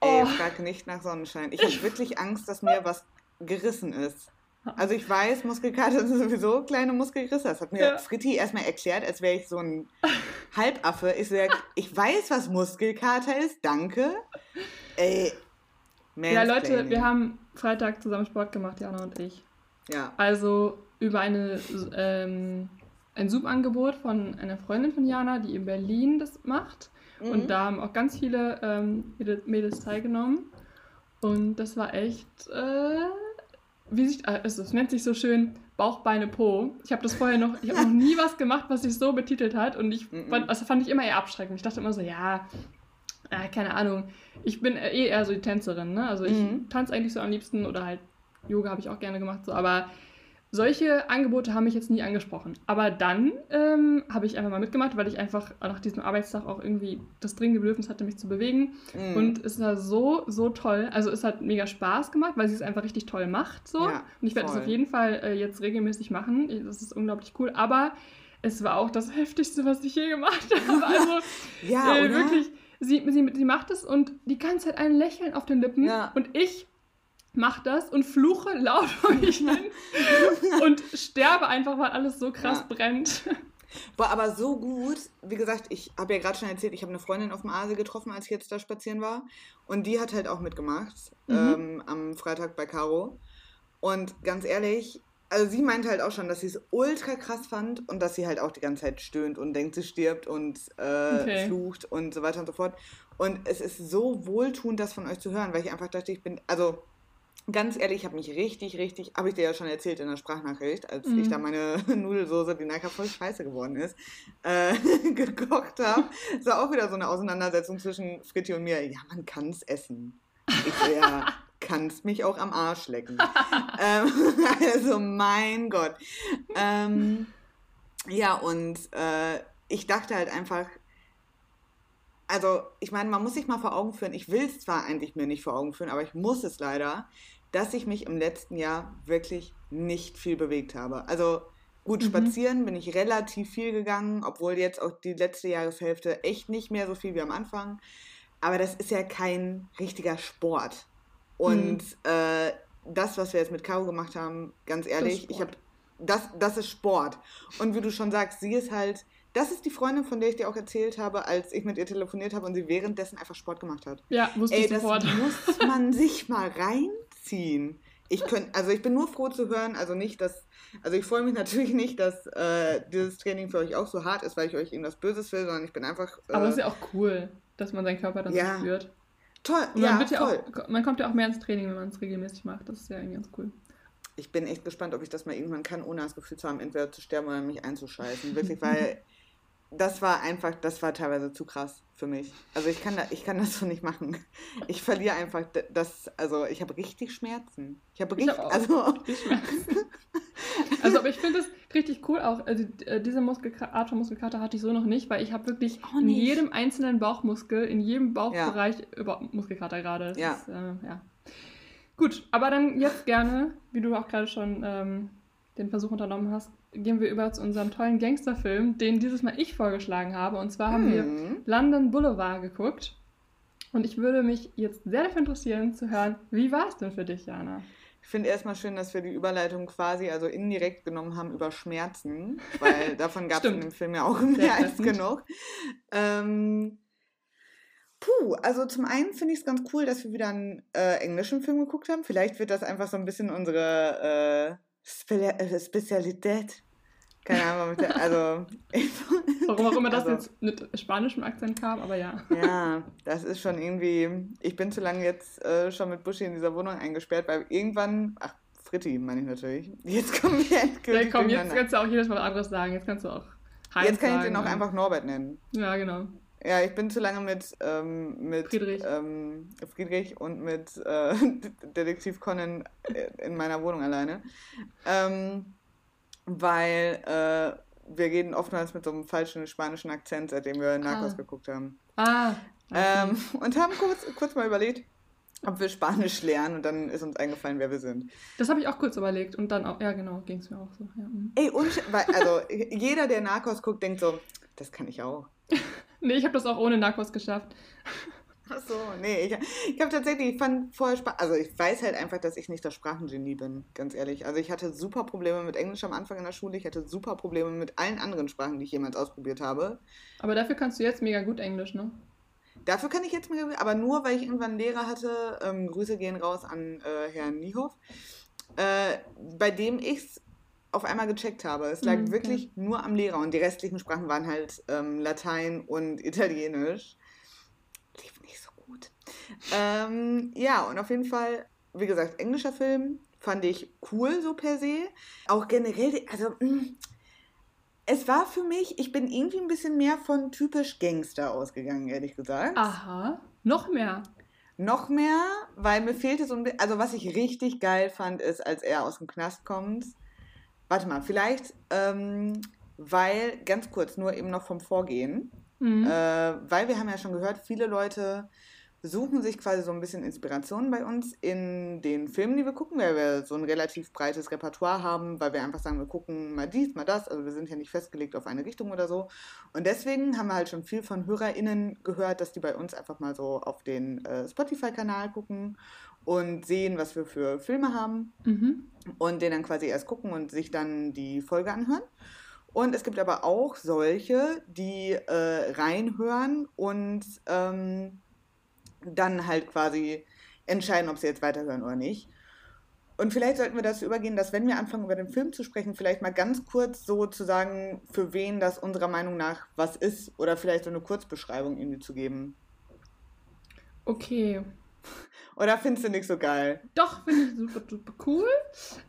Ey, oh. frag nicht nach Sonnenschein. Ich habe wirklich Angst, dass mir was gerissen ist. Also ich weiß, Muskelkater sind sowieso kleine Muskelrisse. Das hat mir ja. Fritti erstmal erklärt, als wäre ich so ein Halbaffe. Ich sag, ich weiß, was Muskelkater ist, danke. Ey, ja, Leute, wir haben Freitag zusammen Sport gemacht, Jana und ich. Ja. Also über eine, ähm, ein Zoom-Angebot von einer Freundin von Jana, die in Berlin das macht. Mhm. Und da haben auch ganz viele ähm, Mädels teilgenommen. Und das war echt, äh, wie sich, also es nennt sich so schön Bauch, Beine, Po. Ich habe das vorher noch, ich habe noch nie was gemacht, was sich so betitelt hat. Und ich mhm. fand, also fand ich immer eher abschreckend. Ich dachte immer so, ja, äh, keine Ahnung. Ich bin eh eher so die Tänzerin, ne? Also ich mhm. tanze eigentlich so am liebsten oder halt Yoga habe ich auch gerne gemacht, so, aber solche Angebote haben mich jetzt nie angesprochen. Aber dann ähm, habe ich einfach mal mitgemacht, weil ich einfach nach diesem Arbeitstag auch irgendwie das dringende Bedürfnis hatte, mich zu bewegen. Mm. Und es war so, so toll. Also es hat mega Spaß gemacht, weil sie es einfach richtig toll macht. So. Ja, und ich werde es auf jeden Fall äh, jetzt regelmäßig machen. Das ist unglaublich cool. Aber es war auch das Heftigste, was ich je gemacht habe. Also ja, äh, wirklich sie, sie, sie macht es und die ganze Zeit ein Lächeln auf den Lippen. Ja. Und ich mache das und fluche laut vor mich hin und sterbe einfach, weil alles so krass ja. brennt. Boah, aber so gut. Wie gesagt, ich habe ja gerade schon erzählt, ich habe eine Freundin auf dem Aasee getroffen, als ich jetzt da spazieren war. Und die hat halt auch mitgemacht mhm. ähm, am Freitag bei Caro. Und ganz ehrlich, also sie meinte halt auch schon, dass sie es ultra krass fand und dass sie halt auch die ganze Zeit stöhnt und denkt, sie stirbt und äh, okay. flucht und so weiter und so fort. Und es ist so wohltuend, das von euch zu hören, weil ich einfach dachte, ich bin, also ganz ehrlich, ich habe mich richtig, richtig, habe ich dir ja schon erzählt in der Sprachnachricht, als mhm. ich da meine Nudelsoße, die nachher voll scheiße geworden ist, äh, gekocht habe. Es war auch wieder so eine Auseinandersetzung zwischen Fritti und mir. Ja, man kann es essen. Ich so, ja, kannst mich auch am Arsch lecken. ähm, also mein Gott. Ähm, ja, und äh, ich dachte halt einfach, also ich meine, man muss sich mal vor Augen führen, ich will es zwar eigentlich mir nicht vor Augen führen, aber ich muss es leider, dass ich mich im letzten Jahr wirklich nicht viel bewegt habe. Also gut, mhm. spazieren bin ich relativ viel gegangen, obwohl jetzt auch die letzte Jahreshälfte echt nicht mehr so viel wie am Anfang. Aber das ist ja kein richtiger Sport. Und mhm. äh, das, was wir jetzt mit Caro gemacht haben, ganz ehrlich, ich habe das, das ist Sport. Und wie du schon sagst, sie ist halt, das ist die Freundin, von der ich dir auch erzählt habe, als ich mit ihr telefoniert habe und sie währenddessen einfach Sport gemacht hat. Ja, wusste Ey, ich das sofort. muss man sich mal reinziehen. Ich könnte, also ich bin nur froh zu hören, also nicht, dass, also ich freue mich natürlich nicht, dass äh, dieses Training für euch auch so hart ist, weil ich euch irgendwas Böses will, sondern ich bin einfach. Äh, Aber es ist ja auch cool, dass man seinen Körper dann ja, so spürt. Toll, Und man, ja, ja auch, man kommt ja auch mehr ins Training, wenn man es regelmäßig macht. Das ist ja irgendwie ganz cool. Ich bin echt gespannt, ob ich das mal irgendwann kann, ohne das Gefühl zu haben, entweder zu sterben oder mich einzuscheißen. Wirklich, weil das war einfach, das war teilweise zu krass für mich. Also ich kann, da, ich kann das so nicht machen. Ich verliere einfach das, also ich habe richtig Schmerzen. Ich habe richtig, hab also... Schmerzen. also aber ich finde es richtig cool auch, also äh, diese Muskelka Art von Muskelkater hatte ich so noch nicht, weil ich habe wirklich in jedem einzelnen Bauchmuskel, in jedem Bauchbereich ja. Muskelkater gerade. Ja. Ist, äh, ja. Gut, aber dann jetzt gerne, wie du auch gerade schon ähm, den Versuch unternommen hast, gehen wir über zu unserem tollen Gangsterfilm, den dieses Mal ich vorgeschlagen habe. Und zwar haben wir hm. London Boulevard geguckt. Und ich würde mich jetzt sehr dafür interessieren zu hören, wie war es denn für dich, Jana? Ich finde erstmal schön, dass wir die Überleitung quasi, also indirekt genommen haben über Schmerzen, weil davon gab es in dem Film ja auch mehr als genug. Ähm, puh, also zum einen finde ich es ganz cool, dass wir wieder einen äh, englischen Film geguckt haben. Vielleicht wird das einfach so ein bisschen unsere äh, Spe äh, Spezialität. Keine Ahnung, also. Warum auch immer das also, jetzt mit spanischem Akzent kam, aber ja. Ja, das ist schon irgendwie. Ich bin zu lange jetzt äh, schon mit Buschi in dieser Wohnung eingesperrt, weil irgendwann. Ach, Fritti meine ich natürlich. Jetzt kommen wir endgültig. Ja, komm, jetzt kannst du auch jedes Mal anderes sagen. Jetzt kannst du auch. Heinz jetzt kann ich den auch einfach Norbert nennen. Ja, genau. Ja, ich bin zu lange mit, ähm, mit Friedrich. Ähm, Friedrich und mit äh, Detektiv Conan in meiner Wohnung alleine. Ähm, weil äh, wir gehen oftmals mit so einem falschen spanischen Akzent, seitdem wir Narcos ah. geguckt haben. Ah. Ähm, und haben kurz, kurz mal überlegt, ob wir Spanisch lernen und dann ist uns eingefallen, wer wir sind. Das habe ich auch kurz überlegt und dann auch, ja genau, ging es mir auch so. Ja. Mhm. Ey, und, also jeder, der Narcos guckt, denkt so, das kann ich auch. nee, ich habe das auch ohne Narcos geschafft. Ach so, nee, ich, ich habe tatsächlich, ich fand vorher Spaß, also ich weiß halt einfach, dass ich nicht das Sprachengenie bin, ganz ehrlich. Also ich hatte super Probleme mit Englisch am Anfang in der Schule, ich hatte super Probleme mit allen anderen Sprachen, die ich jemals ausprobiert habe. Aber dafür kannst du jetzt mega gut Englisch, ne? Dafür kann ich jetzt mega gut, aber nur, weil ich irgendwann einen Lehrer hatte, ähm, Grüße gehen raus an äh, Herrn Niehoff, äh, bei dem ich es auf einmal gecheckt habe. Es lag mhm, wirklich nur am Lehrer und die restlichen Sprachen waren halt ähm, Latein und Italienisch. Lief nicht so gut. Ähm, ja, und auf jeden Fall, wie gesagt, englischer Film fand ich cool so per se. Auch generell, also mh, mm, es war für mich, ich bin irgendwie ein bisschen mehr von typisch Gangster ausgegangen, ehrlich gesagt. Aha, noch mehr. Noch mehr, weil mir fehlte so ein bisschen, also was ich richtig geil fand, ist, als er aus dem Knast kommt. Warte mal, vielleicht, ähm, weil, ganz kurz, nur eben noch vom Vorgehen. Mhm. Äh, weil wir haben ja schon gehört, viele Leute suchen sich quasi so ein bisschen Inspiration bei uns in den Filmen, die wir gucken, weil wir so ein relativ breites Repertoire haben, weil wir einfach sagen, wir gucken mal dies, mal das, also wir sind ja nicht festgelegt auf eine Richtung oder so. Und deswegen haben wir halt schon viel von HörerInnen gehört, dass die bei uns einfach mal so auf den äh, Spotify-Kanal gucken und sehen, was wir für Filme haben mhm. und den dann quasi erst gucken und sich dann die Folge anhören. Und es gibt aber auch solche, die äh, reinhören und ähm, dann halt quasi entscheiden, ob sie jetzt weiterhören oder nicht. Und vielleicht sollten wir dazu übergehen, dass wenn wir anfangen, über den Film zu sprechen, vielleicht mal ganz kurz so zu sagen, für wen das unserer Meinung nach was ist oder vielleicht so eine Kurzbeschreibung irgendwie zu geben. Okay. Oder findest du nicht so geil? Doch, finde ich super, super cool.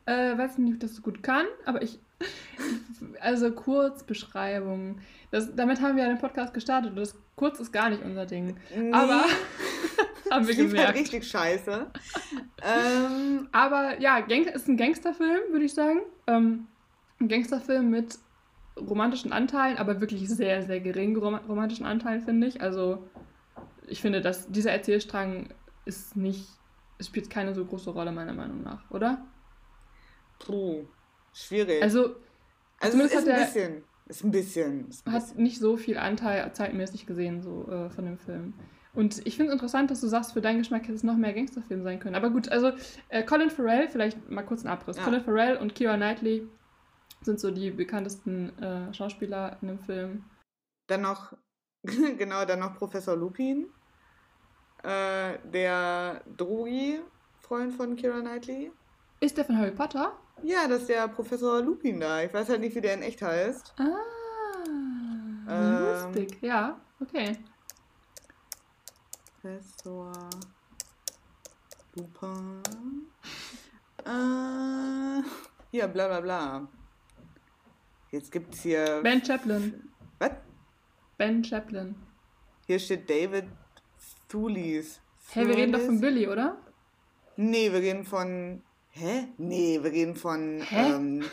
Äh, weiß nicht, ob ich das so gut kann, aber ich. Also Kurzbeschreibung. Das, damit haben wir ja den Podcast gestartet. Das kurz ist gar nicht unser Ding. Nee. Aber haben wir gemerkt. Halt richtig scheiße. ähm, aber ja, Gang ist ein Gangsterfilm, würde ich sagen. Ähm, ein Gangsterfilm mit romantischen Anteilen, aber wirklich sehr, sehr geringen romantischen Anteilen, finde ich. Also ich finde, dass dieser Erzählstrang ist nicht, es spielt keine so große Rolle meiner Meinung nach, oder? Puh, schwierig. Also, also es ist ein bisschen. Ist ein bisschen. Ist ein hat nicht so viel Anteil zeitmäßig gesehen, so äh, von dem Film. Und ich finde es interessant, dass du sagst, für deinen Geschmack hätte es noch mehr Gangsterfilm sein können. Aber gut, also äh, Colin Farrell, vielleicht mal kurz ein Abriss. Ja. Colin Farrell und Keira Knightley sind so die bekanntesten äh, Schauspieler in dem Film. Dann noch, genau, dann noch Professor Lupin, äh, der Drogi-Freund von Keira Knightley. Ist der von Harry Potter? Ja, das ist der Professor Lupin da. Ich weiß halt nicht, wie der in echt heißt. Ah, ähm, lustig. Ja, okay. Professor Lupin. Äh, hier, bla bla bla. Jetzt gibt's hier. Ben Chaplin. Was? Ben Chaplin. Hier steht David Hä, hey, wir reden doch von Billy, oder? Nee, wir reden von Hä? Nee, wir reden von ähm,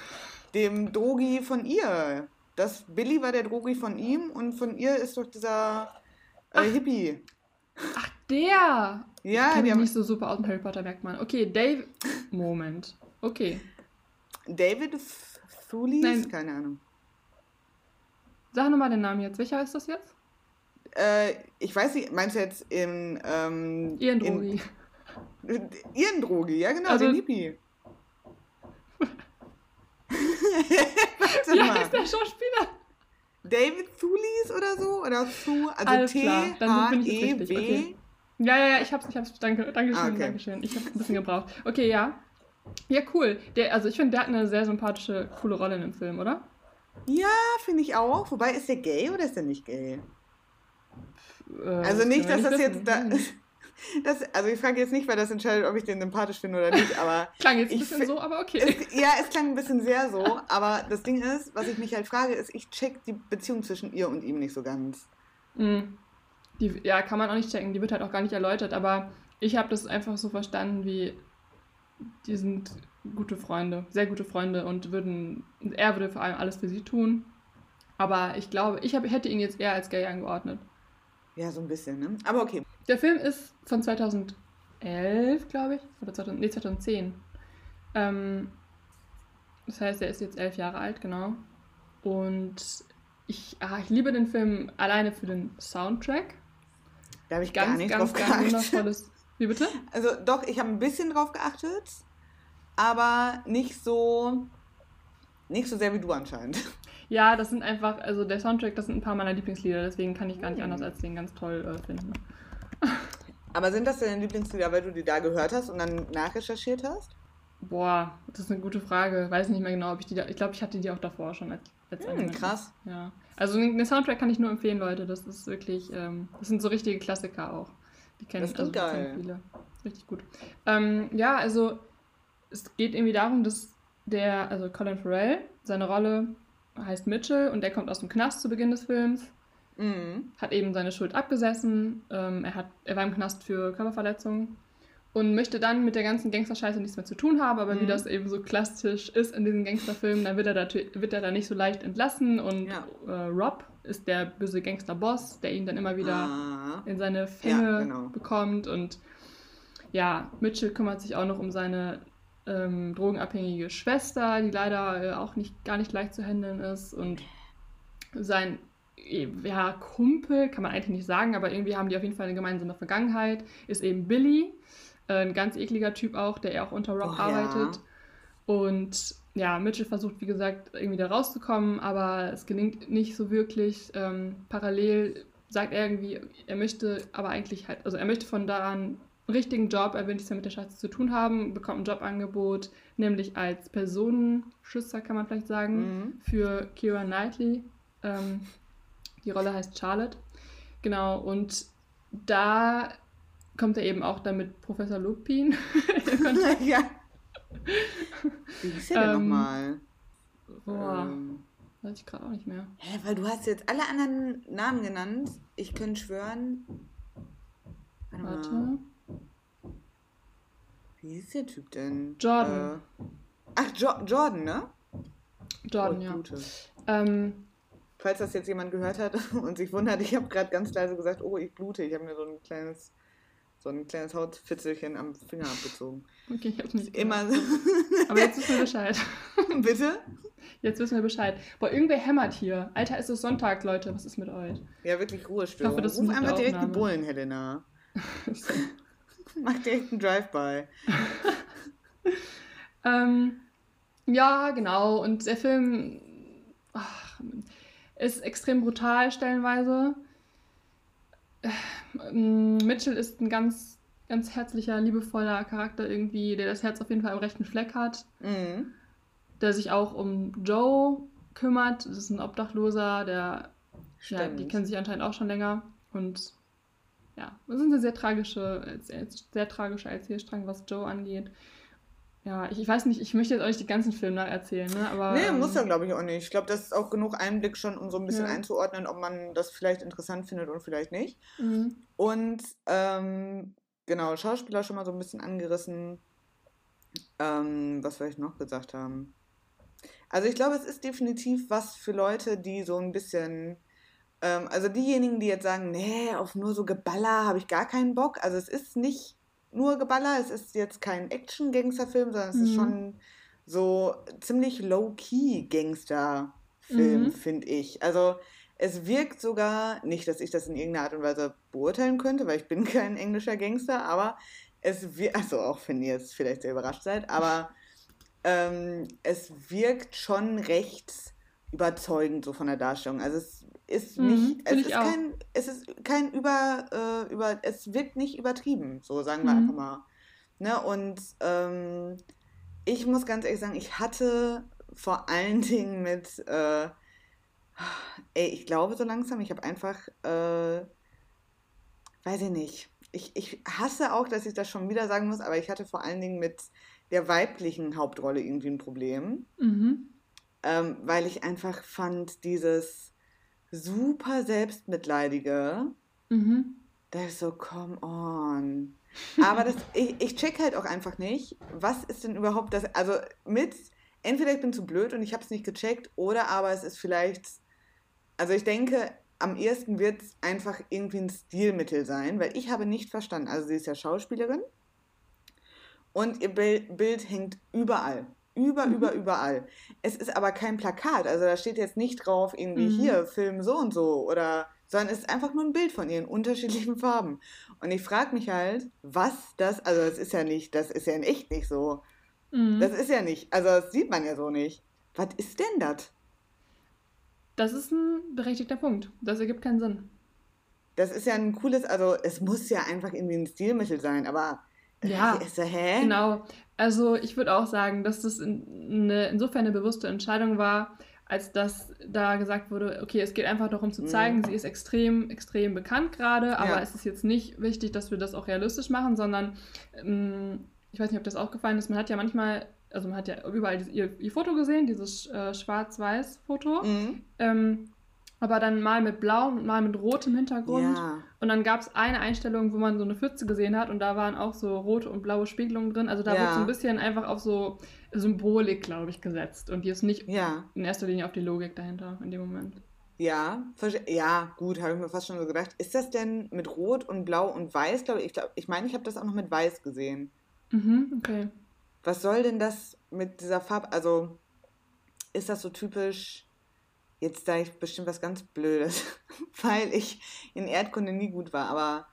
dem Drogi von ihr. Das Billy war der Drogi von ihm und von ihr ist doch dieser äh, Hippie. Ach, der! Ja, ich die haben nicht so super aus dem Harry Potter, merkt man. Okay, Dave. Moment. Okay. David Thulis? Nein. Keine Ahnung. Sag nochmal den Namen jetzt. Welcher ist das jetzt? Äh, ich weiß nicht, meinst du jetzt im. Ähm, Ihren Drogi. In, Ihren Drogi, ja genau, also, den Hippie. Wie heißt der Schauspieler? David Thulis oder so? Oder Thu, also T-H-E-W. Okay. Ja, ja, ja, ich hab's, ich hab's. Danke, danke schön, ah, okay. danke schön. Ich hab's ein bisschen gebraucht. Okay, ja. Ja, cool. Der, also ich finde, der hat eine sehr sympathische, coole Rolle in dem Film, oder? Ja, finde ich auch. Wobei, ist der gay oder ist der nicht gay? Äh, also nicht, dass das jetzt da, Das, also ich frage jetzt nicht, weil das entscheidet, ob ich den sympathisch finde oder nicht, aber... klang jetzt ein bisschen so, aber okay. Es, ja, es klang ein bisschen sehr so, aber das Ding ist, was ich mich halt frage, ist, ich check die Beziehung zwischen ihr und ihm nicht so ganz. Mhm. Die, ja, kann man auch nicht checken, die wird halt auch gar nicht erläutert, aber ich habe das einfach so verstanden, wie die sind gute Freunde, sehr gute Freunde und würden, er würde vor allem alles für sie tun, aber ich glaube, ich hab, hätte ihn jetzt eher als gay angeordnet. Ja, so ein bisschen, ne? Aber okay. Der Film ist von 2004 2011, glaube ich, oder 2000, nee, 2010. Ähm, das heißt, er ist jetzt elf Jahre alt, genau. Und ich, ah, ich liebe den Film alleine für den Soundtrack. Da habe ich ganz, gar nicht ganz, drauf ganz wundervolles. Wie bitte? Also doch, ich habe ein bisschen drauf geachtet, aber nicht so, nicht so sehr wie du anscheinend. Ja, das sind einfach, also der Soundtrack, das sind ein paar meiner Lieblingslieder, deswegen kann ich gar nicht anders als den ganz toll äh, finden. Aber sind das deine Lieblingslieder, weil du die da gehört hast und dann nachrecherchiert hast? Boah, das ist eine gute Frage. Weiß nicht mehr genau, ob ich die da. Ich glaube, ich hatte die auch davor schon als, als hm, Krass. Ja. Also den Soundtrack kann ich nur empfehlen, Leute. Das ist wirklich, ähm, das sind so richtige Klassiker auch. Die kennen, das also, geil. viele. Richtig gut. Ähm, ja, also es geht irgendwie darum, dass der, also Colin Farrell, seine Rolle heißt Mitchell und der kommt aus dem Knast zu Beginn des Films. Mhm. Hat eben seine Schuld abgesessen. Ähm, er, hat, er war im Knast für Körperverletzung und möchte dann mit der ganzen Gangster-Scheiße nichts mehr zu tun haben, aber mhm. wie das eben so klassisch ist in diesen Gangsterfilmen, dann wird er da, wird er da nicht so leicht entlassen und ja. äh, Rob ist der böse Gangster-Boss, der ihn dann immer wieder ah. in seine Fänge ja, genau. bekommt und ja, Mitchell kümmert sich auch noch um seine ähm, drogenabhängige Schwester, die leider äh, auch nicht, gar nicht leicht zu handeln ist und sein ja, Kumpel, kann man eigentlich nicht sagen, aber irgendwie haben die auf jeden Fall eine gemeinsame Vergangenheit, ist eben Billy, äh, ein ganz ekliger Typ auch, der auch unter Rob oh, arbeitet. Ja. Und ja, Mitchell versucht, wie gesagt, irgendwie da rauszukommen, aber es gelingt nicht so wirklich. Ähm, parallel sagt er irgendwie, er möchte aber eigentlich halt, also er möchte von da an richtigen Job, er will nichts mehr mit der Scheiße zu tun haben, bekommt ein Jobangebot, nämlich als Personenschützer, kann man vielleicht sagen, mhm. für Kira Knightley. Ähm, die Rolle heißt Charlotte. Genau, und da kommt er eben auch dann mit Professor Lupin. ja. Wie hieß er denn ähm, nochmal? Boah, ähm, weiß ich gerade auch nicht mehr. Hä, weil du hast jetzt alle anderen Namen genannt. Ich könnte schwören. Warte. Warte. Wie hieß der Typ denn? Jordan. Äh, ach, jo Jordan, ne? Jordan, oh, ja. Ähm, Falls das jetzt jemand gehört hat und sich wundert, ich habe gerade ganz leise gesagt, oh, ich blute. Ich habe mir so ein kleines so ein kleines Hautfitzelchen am Finger abgezogen. Okay, ich hab's nicht Immer so. Aber jetzt wissen wir Bescheid. Bitte? Jetzt wissen wir Bescheid. Boah, irgendwer hämmert hier. Alter, ist es Sonntag, Leute. Was ist mit euch? Ja, wirklich Ruhestörung. Ich hoffe, das Ruf einfach direkt die Bullen, Helena. Mach direkt einen Drive-By. ähm, ja, genau. Und der Film ach, ist extrem brutal stellenweise. Ähm, Mitchell ist ein ganz, ganz herzlicher, liebevoller Charakter irgendwie, der das Herz auf jeden Fall am rechten Fleck hat. Mhm. Der sich auch um Joe kümmert. Das ist ein Obdachloser, der, ja, die kennen sich anscheinend auch schon länger. Und ja, das ist eine sehr tragische, sehr tragischer Erzählstrang, was Joe angeht. Ja, ich, ich, weiß nicht, ich möchte jetzt nicht die ganzen Filme nacherzählen, ne? Aber, nee, muss ja, ähm, glaube ich, auch nicht. Ich glaube, das ist auch genug Einblick schon, um so ein bisschen ja. einzuordnen, ob man das vielleicht interessant findet und vielleicht nicht. Mhm. Und ähm, genau, Schauspieler schon mal so ein bisschen angerissen. Ähm, was wir ich noch gesagt haben. Also ich glaube, es ist definitiv was für Leute, die so ein bisschen also diejenigen, die jetzt sagen, nee, auf nur so Geballer habe ich gar keinen Bock. Also es ist nicht nur Geballer. Es ist jetzt kein Action-Gangster-Film, sondern es mhm. ist schon so ziemlich low-key-Gangster-Film, mhm. finde ich. Also es wirkt sogar, nicht, dass ich das in irgendeiner Art und Weise beurteilen könnte, weil ich bin kein englischer Gangster, aber es wirkt, also auch wenn ihr jetzt vielleicht sehr überrascht seid, aber ähm, es wirkt schon recht überzeugend so von der Darstellung. Also es ist mhm, nicht, es ist, kein, es ist kein über, äh, über, es wirkt nicht übertrieben, so sagen wir mhm. einfach mal. Ne? Und ähm, ich muss ganz ehrlich sagen, ich hatte vor allen Dingen mit, äh, ey, ich glaube so langsam, ich habe einfach, äh, weiß ich nicht, ich, ich hasse auch, dass ich das schon wieder sagen muss, aber ich hatte vor allen Dingen mit der weiblichen Hauptrolle irgendwie ein Problem. Mhm. Ähm, weil ich einfach fand, dieses, super selbstmitleidige. Mhm. Da ist so, come on. Aber das, ich, ich check halt auch einfach nicht, was ist denn überhaupt das, also mit, entweder ich bin zu blöd und ich habe es nicht gecheckt, oder aber es ist vielleicht, also ich denke, am ehesten wird es einfach irgendwie ein Stilmittel sein, weil ich habe nicht verstanden, also sie ist ja Schauspielerin, und ihr Bild hängt überall. Über, mhm. über, überall. Es ist aber kein Plakat. Also da steht jetzt nicht drauf, irgendwie mhm. hier, Film so und so. Oder, sondern es ist einfach nur ein Bild von ihr in unterschiedlichen Farben. Und ich frage mich halt, was das, also das ist ja nicht, das ist ja in echt nicht so. Mhm. Das ist ja nicht, also das sieht man ja so nicht. Was ist denn das? Das ist ein berechtigter Punkt. Das ergibt keinen Sinn. Das ist ja ein cooles, also es muss ja einfach irgendwie ein Stilmittel sein, aber ja, ist hä? Genau. Also ich würde auch sagen, dass das in, eine, insofern eine bewusste Entscheidung war, als dass da gesagt wurde, okay, es geht einfach darum zu zeigen, mhm. sie ist extrem, extrem bekannt gerade, aber ja. es ist jetzt nicht wichtig, dass wir das auch realistisch machen, sondern ähm, ich weiß nicht, ob das aufgefallen ist, man hat ja manchmal, also man hat ja überall ihr, ihr Foto gesehen, dieses äh, Schwarz-Weiß-Foto. Mhm. Ähm, aber dann mal mit blau und mal mit rotem Hintergrund. Ja. Und dann gab es eine Einstellung, wo man so eine Pfütze gesehen hat und da waren auch so rote und blaue Spiegelungen drin. Also da ja. wird so ein bisschen einfach auf so Symbolik, glaube ich, gesetzt. Und die ist nicht ja. in erster Linie auf die Logik dahinter in dem Moment. Ja, ja, gut, habe ich mir fast schon so gedacht. Ist das denn mit Rot und Blau und Weiß, glaube ich? Ich meine, ich habe das auch noch mit Weiß gesehen. Mhm, okay. Was soll denn das mit dieser Farbe? Also, ist das so typisch Jetzt sage ich bestimmt was ganz Blödes, weil ich in Erdkunde nie gut war, aber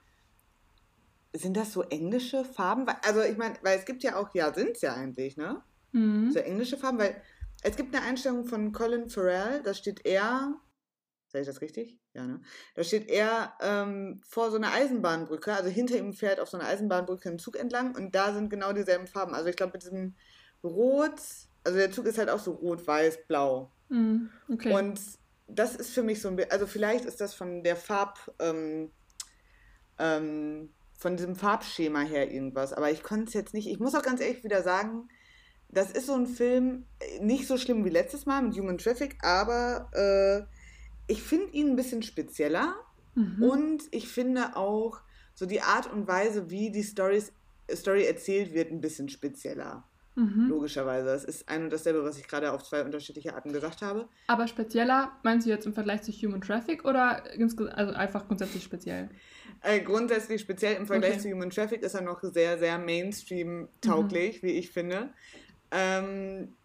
sind das so englische Farben? Also ich meine, weil es gibt ja auch, ja, sind es ja eigentlich, ne? Mhm. So englische Farben, weil es gibt eine Einstellung von Colin Farrell, da steht er, sage ich das richtig? Ja, ne? Da steht er ähm, vor so einer Eisenbahnbrücke, also hinter ihm fährt auf so einer Eisenbahnbrücke ein Zug entlang und da sind genau dieselben Farben. Also ich glaube mit diesem Rot, also der Zug ist halt auch so rot, weiß, blau. Mm, okay. Und das ist für mich so ein bisschen, also vielleicht ist das von der Farb, ähm, ähm, von diesem Farbschema her irgendwas, aber ich konnte es jetzt nicht, ich muss auch ganz ehrlich wieder sagen, das ist so ein Film, äh, nicht so schlimm wie letztes Mal mit Human Traffic, aber äh, ich finde ihn ein bisschen spezieller mhm. und ich finde auch so die Art und Weise, wie die Storys, Story erzählt wird, ein bisschen spezieller. Mhm. Logischerweise. Es ist ein und dasselbe, was ich gerade auf zwei unterschiedliche Arten gesagt habe. Aber spezieller, meinst du jetzt im Vergleich zu Human Traffic oder also einfach grundsätzlich speziell? Äh, grundsätzlich speziell im Vergleich okay. zu Human Traffic ist er noch sehr, sehr Mainstream-tauglich, mhm. wie ich finde. Ähm,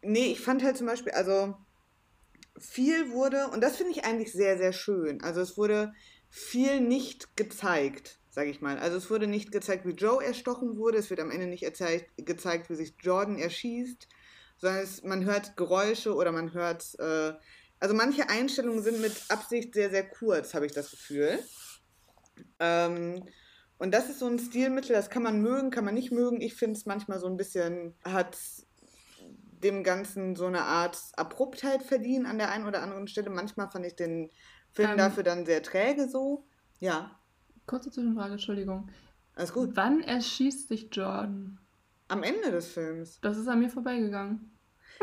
nee, ich fand halt zum Beispiel, also viel wurde, und das finde ich eigentlich sehr, sehr schön. Also es wurde viel nicht gezeigt sage ich mal. Also es wurde nicht gezeigt, wie Joe erstochen wurde, es wird am Ende nicht erzählt, gezeigt, wie sich Jordan erschießt, sondern es, man hört Geräusche oder man hört, äh, also manche Einstellungen sind mit Absicht sehr, sehr kurz, habe ich das Gefühl. Ähm, und das ist so ein Stilmittel, das kann man mögen, kann man nicht mögen. Ich finde es manchmal so ein bisschen, hat dem Ganzen so eine Art Abruptheit verdient an der einen oder anderen Stelle. Manchmal fand ich den Film ähm, dafür dann sehr träge so. Ja. Kurze Zwischenfrage, Entschuldigung. Alles gut. Wann erschießt sich Jordan? Am Ende des Films. Das ist an mir vorbeigegangen.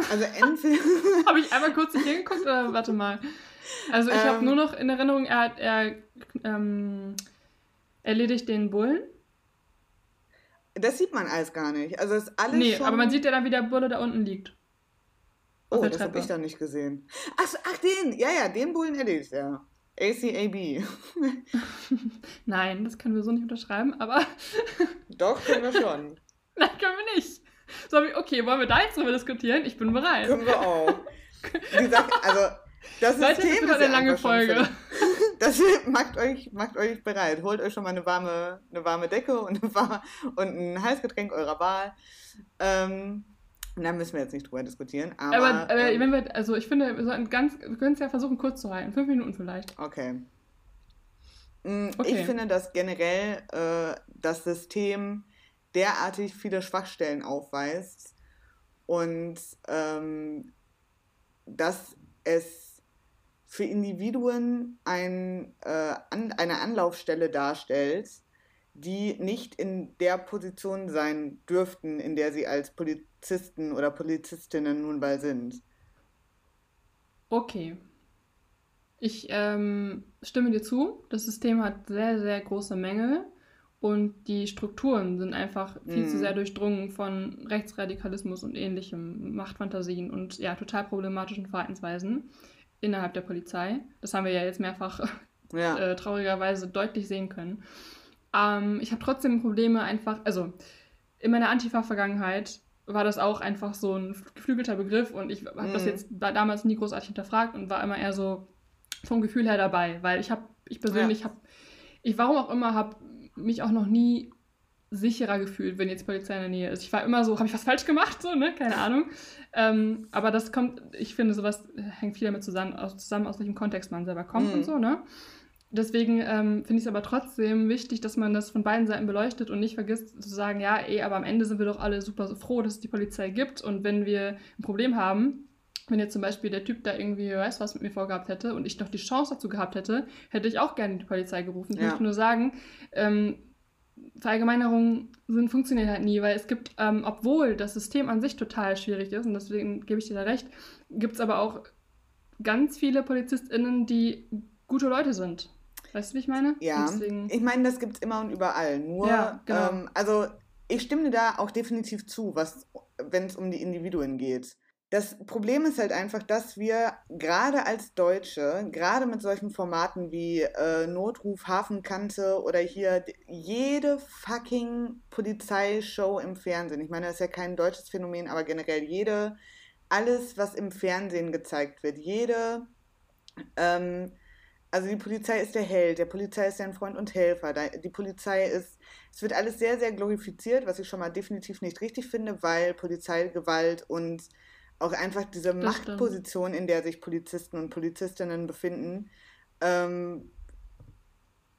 Also Endfilm. habe ich einmal kurz nicht hingeguckt oder warte mal. Also ich ähm, habe nur noch in Erinnerung, er hat er ähm, erledigt den Bullen. Das sieht man alles gar nicht. Also ist alles Nee, schon... aber man sieht ja dann, wie der Bulle da unten liegt. Oh, das habe ich dann nicht gesehen. Ach, ach, den, ja, ja, den Bullen erledigt er. ACAB. Nein, das können wir so nicht unterschreiben, aber. Doch, können wir schon. Nein, können wir nicht. So, okay, wollen wir da jetzt drüber diskutieren? Ich bin bereit. Können wir auch. Wie gesagt, also, das Leute, System das ist eine lange Folge. Das macht euch, macht euch bereit. Holt euch schon mal eine warme, eine warme Decke und, eine, und ein Heißgetränk eurer Wahl. Ähm, da müssen wir jetzt nicht drüber diskutieren. Aber, aber, aber ähm, wenn wir, also ich finde, wir, ganz, wir können es ja versuchen kurz zu halten. Fünf Minuten vielleicht. Okay. Mm, okay. Ich finde, dass generell äh, das System derartig viele Schwachstellen aufweist und ähm, dass es für Individuen ein, äh, an, eine Anlaufstelle darstellt, die nicht in der Position sein dürften, in der sie als Polizisten oder Polizistinnen nun mal sind. Okay. Ich ähm, stimme dir zu. Das System hat sehr, sehr große Mängel und die Strukturen sind einfach viel mm. zu mhm. sehr durchdrungen von Rechtsradikalismus und ähnlichem, Machtfantasien und ja, total problematischen Verhaltensweisen innerhalb der Polizei. Das haben wir ja jetzt mehrfach ja. äh, traurigerweise deutlich sehen können. Ähm, ich habe trotzdem Probleme einfach, also in meiner Antifa-Vergangenheit war das auch einfach so ein geflügelter Begriff und ich habe mm. das mhm. jetzt damals nie großartig hinterfragt und war immer eher so vom Gefühl her dabei, weil ich habe, ich persönlich ja. habe, ich warum auch immer, habe mich auch noch nie sicherer gefühlt, wenn jetzt Polizei in der Nähe ist. Ich war immer so, habe ich was falsch gemacht, so, ne? Keine Ahnung. Ähm, aber das kommt, ich finde, sowas hängt viel damit zusammen, aus, zusammen, aus welchem Kontext man selber kommt mm. und so, ne? Deswegen ähm, finde ich es aber trotzdem wichtig, dass man das von beiden Seiten beleuchtet und nicht vergisst zu sagen, ja, ey, aber am Ende sind wir doch alle super froh, dass es die Polizei gibt. Und wenn wir ein Problem haben, wenn jetzt zum Beispiel der Typ da irgendwie, weiß was mit mir vorgehabt hätte und ich noch die Chance dazu gehabt hätte, hätte ich auch gerne die Polizei gerufen. Ich ja. möchte nur sagen, ähm, Verallgemeinerungen sind, funktionieren halt nie, weil es gibt, ähm, obwohl das System an sich total schwierig ist, und deswegen gebe ich dir da recht, gibt es aber auch ganz viele PolizistInnen, die gute Leute sind. Weißt du, wie ich meine? Ja. Deswegen... Ich meine, das gibt es immer und überall. Nur, ja, genau. ähm, also ich stimme da auch definitiv zu, wenn es um die Individuen geht. Das Problem ist halt einfach, dass wir gerade als Deutsche, gerade mit solchen Formaten wie äh, Notruf, Hafenkante oder hier jede fucking Polizeishow im Fernsehen, ich meine, das ist ja kein deutsches Phänomen, aber generell jede, alles, was im Fernsehen gezeigt wird, jede, ähm, also die Polizei ist der Held, der Polizei ist dein Freund und Helfer, die Polizei ist, es wird alles sehr, sehr glorifiziert, was ich schon mal definitiv nicht richtig finde, weil Polizeigewalt und auch einfach diese das Machtposition, stimmt. in der sich Polizisten und Polizistinnen befinden, ähm,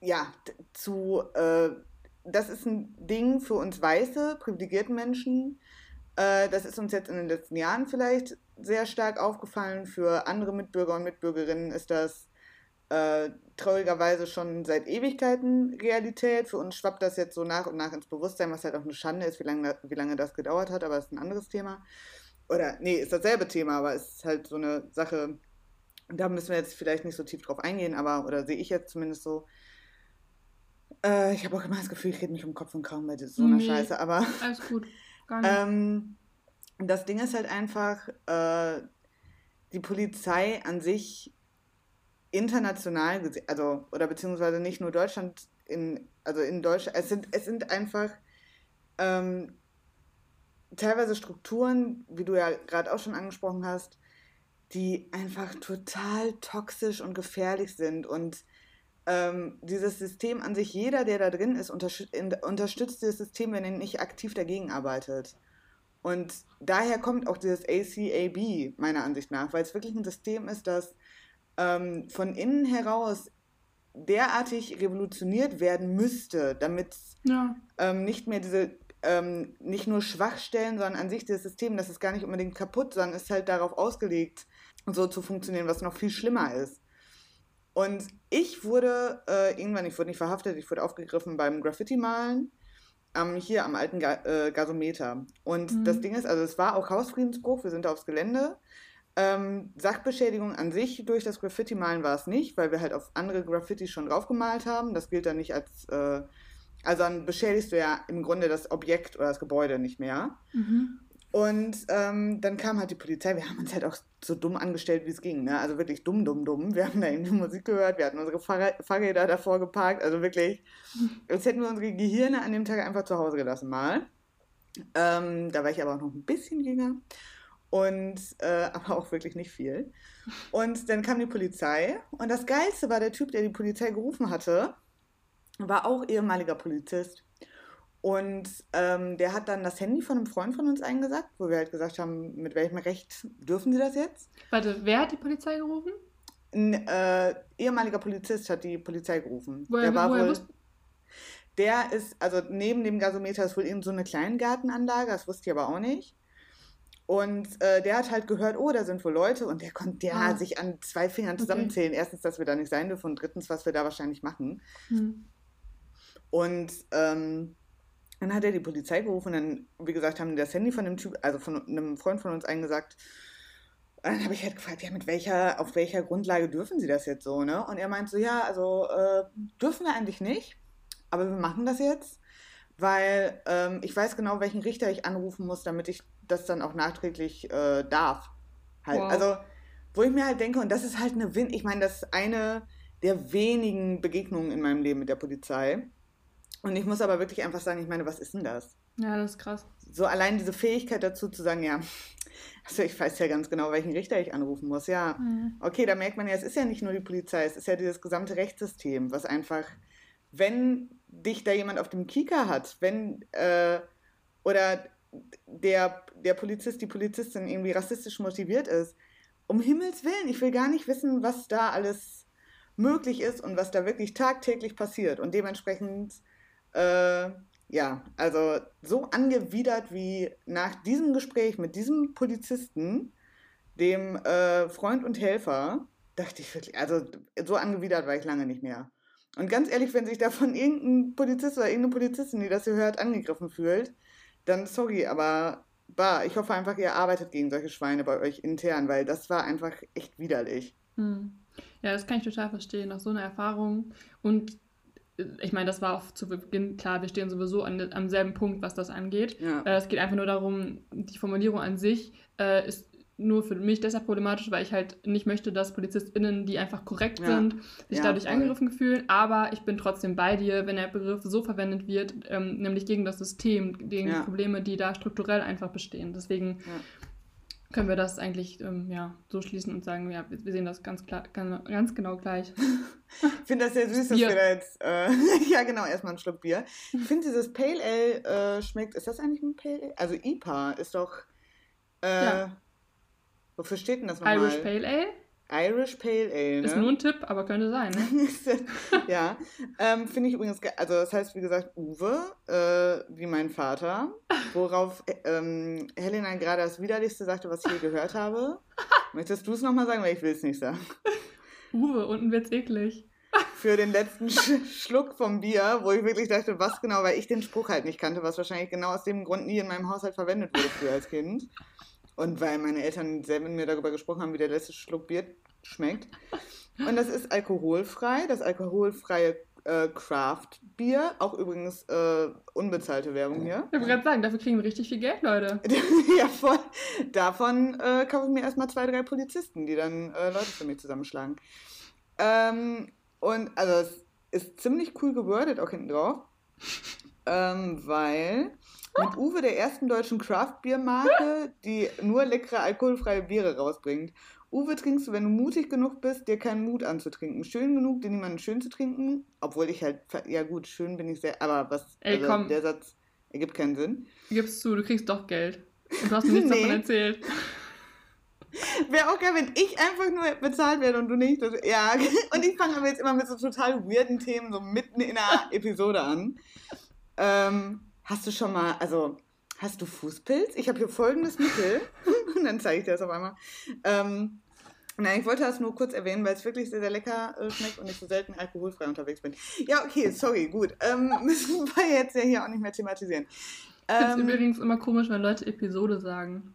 ja, zu, äh, das ist ein Ding für uns weiße, privilegierte Menschen. Äh, das ist uns jetzt in den letzten Jahren vielleicht sehr stark aufgefallen. Für andere Mitbürger und Mitbürgerinnen ist das äh, traurigerweise schon seit Ewigkeiten Realität. Für uns schwappt das jetzt so nach und nach ins Bewusstsein, was halt auch eine Schande ist, wie lange, wie lange das gedauert hat, aber das ist ein anderes Thema oder nee, ist dasselbe Thema, aber es ist halt so eine Sache, da müssen wir jetzt vielleicht nicht so tief drauf eingehen, aber, oder sehe ich jetzt zumindest so. Äh, ich habe auch immer das Gefühl, ich rede mich um Kopf und Kragen bei so einer nee, Scheiße, aber. Alles gut, gar nicht. ähm, das Ding ist halt einfach, äh, die Polizei an sich international gesehen, also, oder beziehungsweise nicht nur Deutschland, in, also in Deutschland, es sind, es sind einfach ähm, teilweise Strukturen, wie du ja gerade auch schon angesprochen hast, die einfach total toxisch und gefährlich sind. Und ähm, dieses System an sich, jeder, der da drin ist, unterstützt dieses System, wenn er nicht aktiv dagegen arbeitet. Und daher kommt auch dieses ACAB, meiner Ansicht nach, weil es wirklich ein System ist, das ähm, von innen heraus derartig revolutioniert werden müsste, damit ja. ähm, nicht mehr diese ähm, nicht nur Schwachstellen, sondern an sich das System, das ist gar nicht unbedingt kaputt, sondern ist halt darauf ausgelegt, so zu funktionieren, was noch viel schlimmer ist. Und ich wurde äh, irgendwann, ich wurde nicht verhaftet, ich wurde aufgegriffen beim Graffiti-Malen ähm, hier am alten Ga äh, Gasometer. Und mhm. das Ding ist, also es war auch Hausfriedensbruch, wir sind aufs Gelände. Ähm, Sachbeschädigung an sich durch das Graffiti-Malen war es nicht, weil wir halt auf andere Graffiti schon draufgemalt haben. Das gilt dann nicht als äh, also dann beschädigst du ja im Grunde das Objekt oder das Gebäude nicht mehr. Mhm. Und ähm, dann kam halt die Polizei. Wir haben uns halt auch so dumm angestellt, wie es ging. Ne? Also wirklich dumm, dumm, dumm. Wir haben da irgendwie Musik gehört, wir hatten unsere Fahrräder davor geparkt. Also wirklich, als hätten wir unsere Gehirne an dem Tag einfach zu Hause gelassen mal. Ähm, da war ich aber auch noch ein bisschen jünger. Und äh, aber auch wirklich nicht viel. Und dann kam die Polizei. Und das Geilste war der Typ, der die Polizei gerufen hatte war auch ehemaliger Polizist. Und ähm, der hat dann das Handy von einem Freund von uns eingesagt, wo wir halt gesagt haben, mit welchem Recht dürfen sie das jetzt? Warte, wer hat die Polizei gerufen? Ein äh, ehemaliger Polizist hat die Polizei gerufen. Woher, der war woher wohl, Der ist, also neben dem Gasometer ist wohl eben so eine Kleingartenanlage, das wusste ich aber auch nicht. Und äh, der hat halt gehört, oh, da sind wohl Leute und der konnte ja ah. sich an zwei Fingern zusammenzählen. Okay. Erstens, dass wir da nicht sein dürfen und drittens, was wir da wahrscheinlich machen. Hm. Und ähm, dann hat er die Polizei gerufen und dann, wie gesagt, haben die das Handy von dem Typ, also von einem Freund von uns eingesagt. Und dann habe ich halt gefragt, ja, mit welcher, auf welcher Grundlage dürfen sie das jetzt so, ne? Und er meint so, ja, also äh, dürfen wir eigentlich nicht, aber wir machen das jetzt, weil ähm, ich weiß genau, welchen Richter ich anrufen muss, damit ich das dann auch nachträglich äh, darf. Halt. Wow. Also, wo ich mir halt denke, und das ist halt eine Win, ich meine, das ist eine der wenigen Begegnungen in meinem Leben mit der Polizei Und ich muss aber wirklich einfach sagen, ich meine, was ist denn das? Ja, das ist krass. So allein diese Fähigkeit dazu zu sagen, ja, also ich weiß ja ganz genau, welchen Richter ich anrufen muss. Ja, mhm. okay, da merkt man ja, es ist ja nicht nur die Polizei, es ist ja dieses gesamte Rechtssystem, was einfach, wenn dich da jemand auf dem Kieker hat, wenn, äh, oder der, der Polizist, die Polizistin irgendwie rassistisch motiviert ist, um Himmels Willen, ich will gar nicht wissen, was da alles möglich ist und was da wirklich tagtäglich passiert. Und dementsprechend, äh, ja, also so angewidert wie nach diesem Gespräch mit diesem Polizisten, dem äh, Freund und Helfer, dachte ich wirklich, also so angewidert war ich lange nicht mehr. Und ganz ehrlich, wenn sich davon irgendein Polizist oder irgendeine Polizistin, die das hier hört, angegriffen fühlt, dann sorry, aber bah, ich hoffe einfach, ihr arbeitet gegen solche Schweine bei euch intern, weil das war einfach echt widerlich. Hm. Ja, das kann ich total verstehen, nach so einer Erfahrung. Und äh, ich meine, das war auch zu Beginn klar, wir stehen sowieso an, am selben Punkt, was das angeht. Ja. Äh, es geht einfach nur darum, die Formulierung an sich äh, ist nur für mich deshalb problematisch, weil ich halt nicht möchte, dass PolizistInnen, die einfach korrekt ja. sind, sich ja, dadurch voll. angegriffen fühlen. Aber ich bin trotzdem bei dir, wenn der Begriff so verwendet wird, ähm, nämlich gegen das System, gegen ja. die Probleme, die da strukturell einfach bestehen. Deswegen können wir das eigentlich ähm, ja, so schließen und sagen, ja, wir sehen das ganz, klar, ganz genau gleich. ich finde das sehr süß, dass wir da jetzt, äh, ja genau, erstmal einen Schluck Bier. Ich finde dieses Pale Ale äh, schmeckt, ist das eigentlich ein Pale Ale? Also IPA ist doch, äh, ja Wofür steht denn das nochmal? Irish Pale Ale? Irish Pale Ale, ne? Ist nur ein Tipp, aber könnte sein, ne? ja. Ähm, Finde ich übrigens, also das heißt, wie gesagt, Uwe, äh, wie mein Vater, worauf ähm, Helena gerade das Widerlichste sagte, was ich je gehört habe. Möchtest du es nochmal sagen, weil ich will es nicht sagen. Uwe, unten wird's eklig. Für den letzten Sch Schluck vom Bier, wo ich wirklich dachte, was genau, weil ich den Spruch halt nicht kannte, was wahrscheinlich genau aus dem Grund nie in meinem Haushalt verwendet wurde früher als Kind. Und weil meine Eltern selber mit mir darüber gesprochen haben, wie der letzte Schluck Bier schmeckt. Und das ist alkoholfrei, das alkoholfreie äh, Craft-Bier. Auch übrigens äh, unbezahlte Werbung hier. Ich wollte gerade sagen, dafür kriegen wir richtig viel Geld, Leute. ja, voll. Davon äh, kaufe ich mir erstmal zwei, drei Polizisten, die dann äh, Leute für mich zusammenschlagen. Ähm, und also es ist ziemlich cool gewordet auch hinten drauf. ähm, weil mit Uwe der ersten deutschen Craft-Bier-Marke, die nur leckere alkoholfreie Biere rausbringt. Uwe trinkst du, wenn du mutig genug bist, dir keinen Mut anzutrinken. Schön genug, dir niemanden schön zu trinken. Obwohl ich halt, ja gut, schön bin ich sehr, aber was, Ey, also komm. der Satz ergibt keinen Sinn. Gibst zu, du kriegst doch Geld. Und du hast mir nichts nee. davon erzählt. Wäre auch geil, wenn ich einfach nur bezahlt werde und du nicht. Das, ja, und ich fange aber jetzt immer mit so total weirden Themen so mitten in der Episode an. Ähm, Hast du schon mal, also hast du Fußpilz? Ich habe hier folgendes Mittel. Und dann zeige ich dir das auf einmal. Ähm, Nein, ich wollte das nur kurz erwähnen, weil es wirklich sehr, sehr lecker äh, schmeckt und ich so selten alkoholfrei unterwegs bin. Ja, okay, sorry, gut. Ähm, müssen wir jetzt ja hier auch nicht mehr thematisieren. Ich finde es ähm, übrigens immer komisch, wenn Leute Episode sagen.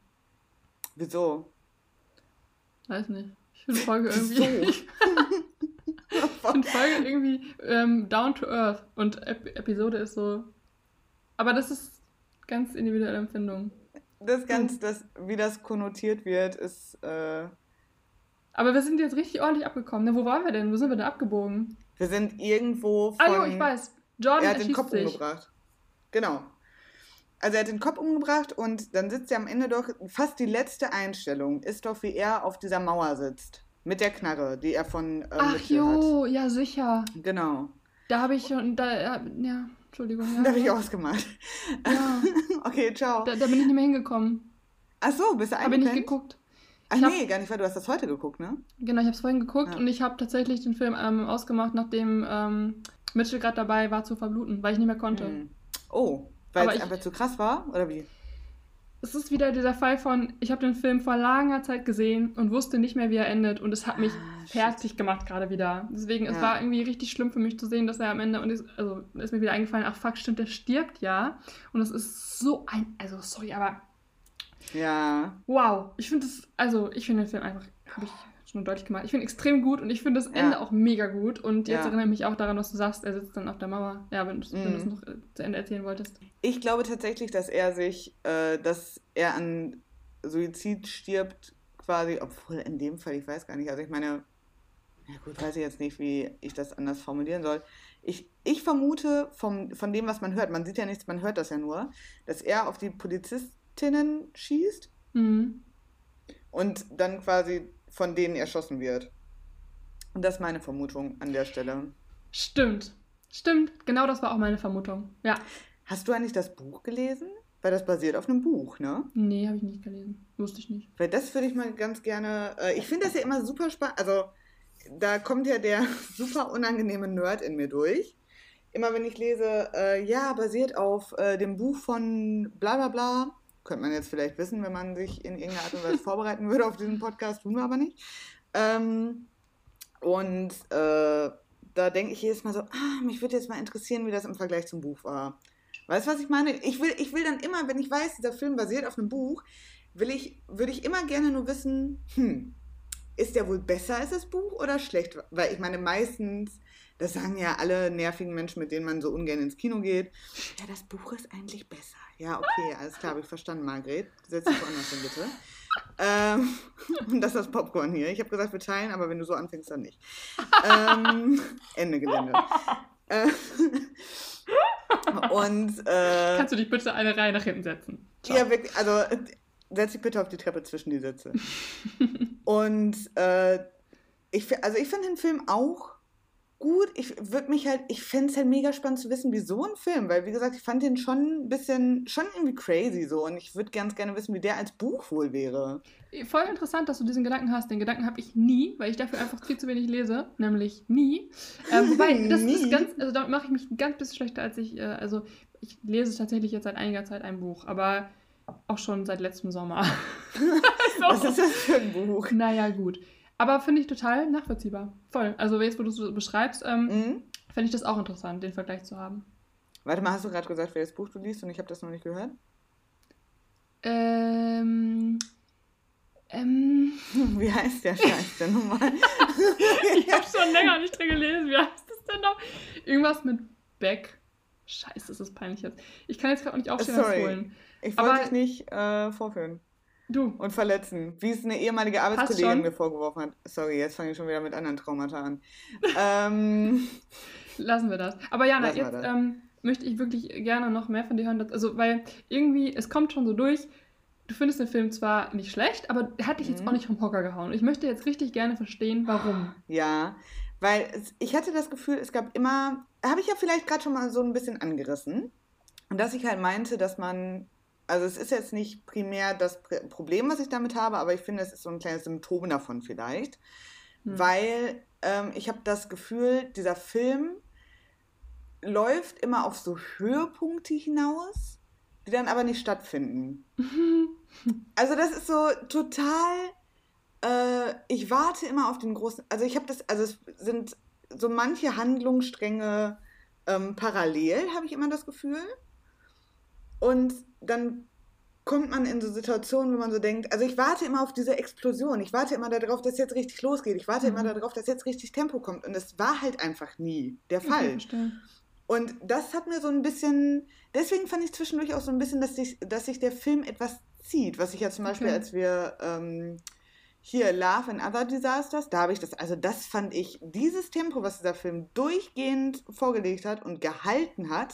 Wieso? Weiß nicht. Ich finde Folge irgendwie. ich finde Folge irgendwie ähm, down to earth und Ep Episode ist so aber das ist ganz individuelle Empfindung. Das ganz, das, wie das konnotiert wird, ist. Äh aber wir sind jetzt richtig ordentlich abgekommen. Ne? Wo waren wir denn? Wo sind wir denn abgebogen? Wir sind irgendwo von. Ah, jo, ich weiß. Jordan er hat den Kopf sich. umgebracht. Genau. Also er hat den Kopf umgebracht und dann sitzt er am Ende doch, fast die letzte Einstellung ist doch, wie er auf dieser Mauer sitzt. Mit der Knarre, die er von äh, Ach jo, hat. ja sicher. Genau. Da habe ich schon, da, ja. Entschuldigung. Ja. Da habe ich ausgemacht. Ja. okay, ciao. Da, da, bin ich nicht mehr hingekommen. Ach so, bist du Habe ich nicht geguckt. Ach ich nee, hab, gar nicht, weil du hast das heute geguckt, ne? Genau, ich habe es vorhin geguckt ja. und ich habe tatsächlich den Film ähm, ausgemacht, nachdem ähm, Mitchell gerade dabei war zu verbluten, weil ich nicht mehr konnte. Hm. Oh, weil es ich, einfach zu krass war, oder wie? Es ist wieder dieser Fall von, ich habe den Film vor langer Zeit gesehen und wusste nicht mehr, wie er endet. Und es hat mich ah, fertig gemacht gerade wieder. Deswegen, ja. es war irgendwie richtig schlimm für mich zu sehen, dass er am Ende, und ich, also ist mir wieder eingefallen, ach fuck, stimmt, der stirbt ja. Und es ist so ein, also sorry, aber. Ja. Wow, ich finde das, also ich finde den Film einfach, habe ich schon deutlich gemacht. Ich finde extrem gut und ich finde das Ende ja. auch mega gut. Und jetzt ja. erinnere ich mich auch daran, was du sagst, er sitzt dann auf der Mauer. Ja, wenn, du es mhm. noch äh, zu Ende erzählen wolltest. Ich glaube tatsächlich, dass er sich, äh, dass er an Suizid stirbt, quasi, obwohl in dem Fall, ich weiß gar nicht, also ich meine, ja gut, weiß ich jetzt nicht, wie ich das anders formulieren soll. ich, ich vermute vom, von dem, was man hört, man sieht ja nichts, man hört das ja nur, dass er auf die Polizistinnen schießt mhm. und dann quasi von denen erschossen wird. Und das ist meine Vermutung an der Stelle. Stimmt. Stimmt, genau das war auch meine Vermutung. Ja. Hast du eigentlich das Buch gelesen? Weil das basiert auf einem Buch, ne? Nee, habe ich nicht gelesen. Wusste ich nicht. Weil das würde ich mal ganz gerne. Äh, ich finde das ja immer super spannend. Also, da kommt ja der super unangenehme Nerd in mir durch. Immer wenn ich lese, äh, ja, basiert auf äh, dem Buch von bla bla bla. Könnte man jetzt vielleicht wissen, wenn man sich in irgendeiner Art und Weise vorbereiten würde auf diesen Podcast, tun wir aber nicht. Ähm, und äh, da denke ich jedes Mal so, ah, mich würde jetzt mal interessieren, wie das im Vergleich zum Buch war. Weißt du, was ich meine? Ich will, ich will dann immer, wenn ich weiß, dieser Film basiert auf einem Buch, will ich, würde ich immer gerne nur wissen, hm, ist der wohl besser als das Buch oder schlecht? Weil ich meine, meistens, das sagen ja alle nervigen Menschen, mit denen man so ungern ins Kino geht, ja, das Buch ist eigentlich besser. Ja, okay, alles klar, habe ich verstanden, Margret. Setz dich woanders hin, bitte. Ähm, und das ist das Popcorn hier. Ich habe gesagt, wir teilen, aber wenn du so anfängst, dann nicht. ähm, Ende Gelände. Äh, und äh, kannst du dich bitte eine Reihe nach hinten setzen? Ciao. Ja, wirklich, also setz dich bitte auf die Treppe zwischen die Sitze. und äh, ich, also ich finde den Film auch gut. Ich würde mich halt, ich fände es halt mega spannend zu wissen, wie so ein Film, weil wie gesagt, ich fand den schon ein bisschen, schon irgendwie crazy so und ich würde ganz gerne wissen, wie der als Buch wohl wäre. Voll interessant, dass du diesen Gedanken hast. Den Gedanken habe ich nie, weil ich dafür einfach viel zu wenig lese, nämlich nie. Äh, wobei, das nie. ist ganz, also damit mache ich mich ein ganz bisschen schlechter, als ich, äh, also ich lese tatsächlich jetzt seit einiger Zeit ein Buch, aber auch schon seit letztem Sommer. so. Was ist das für ein Buch? Naja, gut. Aber finde ich total nachvollziehbar. Voll. Also jetzt, wo du es so beschreibst, ähm, mhm. fände ich das auch interessant, den Vergleich zu haben. Warte mal, hast du gerade gesagt, welches Buch du liest und ich habe das noch nicht gehört? Ähm. Ähm. Wie heißt der Scheiß denn nochmal? ich habe schon länger nicht drin gelesen. Wie heißt das denn noch? Irgendwas mit Beck. Scheiße, das ist peinlich jetzt. Ich kann jetzt gerade nicht aufstehen Sorry. holen. Ich wollte dich nicht äh, vorführen. Du. Und verletzen. Wie es eine ehemalige Arbeitskollegin mir vorgeworfen hat. Sorry, jetzt fange ich schon wieder mit anderen Traumata an. ähm, Lassen wir das. Aber Jana, jetzt ähm, möchte ich wirklich gerne noch mehr von dir hören. Dass, also, weil irgendwie, es kommt schon so durch, du findest den Film zwar nicht schlecht, aber er hat dich mhm. jetzt auch nicht vom Hocker gehauen. Ich möchte jetzt richtig gerne verstehen, warum. Ja, weil ich hatte das Gefühl, es gab immer, habe ich ja vielleicht gerade schon mal so ein bisschen angerissen, und dass ich halt meinte, dass man also es ist jetzt nicht primär das Problem, was ich damit habe, aber ich finde, es ist so ein kleines Symptom davon vielleicht, hm. weil ähm, ich habe das Gefühl, dieser Film läuft immer auf so Höhepunkte hinaus, die dann aber nicht stattfinden. also das ist so total. Äh, ich warte immer auf den großen. Also ich habe das. Also es sind so manche Handlungsstränge ähm, parallel, habe ich immer das Gefühl. Und dann kommt man in so Situationen, wo man so denkt, also ich warte immer auf diese Explosion, ich warte immer darauf, dass jetzt richtig losgeht, ich warte mhm. immer darauf, dass jetzt richtig Tempo kommt und es war halt einfach nie der Fall. Und das hat mir so ein bisschen, deswegen fand ich zwischendurch auch so ein bisschen, dass sich, dass sich der Film etwas zieht, was ich ja zum Beispiel, okay. als wir ähm, hier Love and Other Disasters, da habe ich das, also das fand ich, dieses Tempo, was dieser Film durchgehend vorgelegt hat und gehalten hat,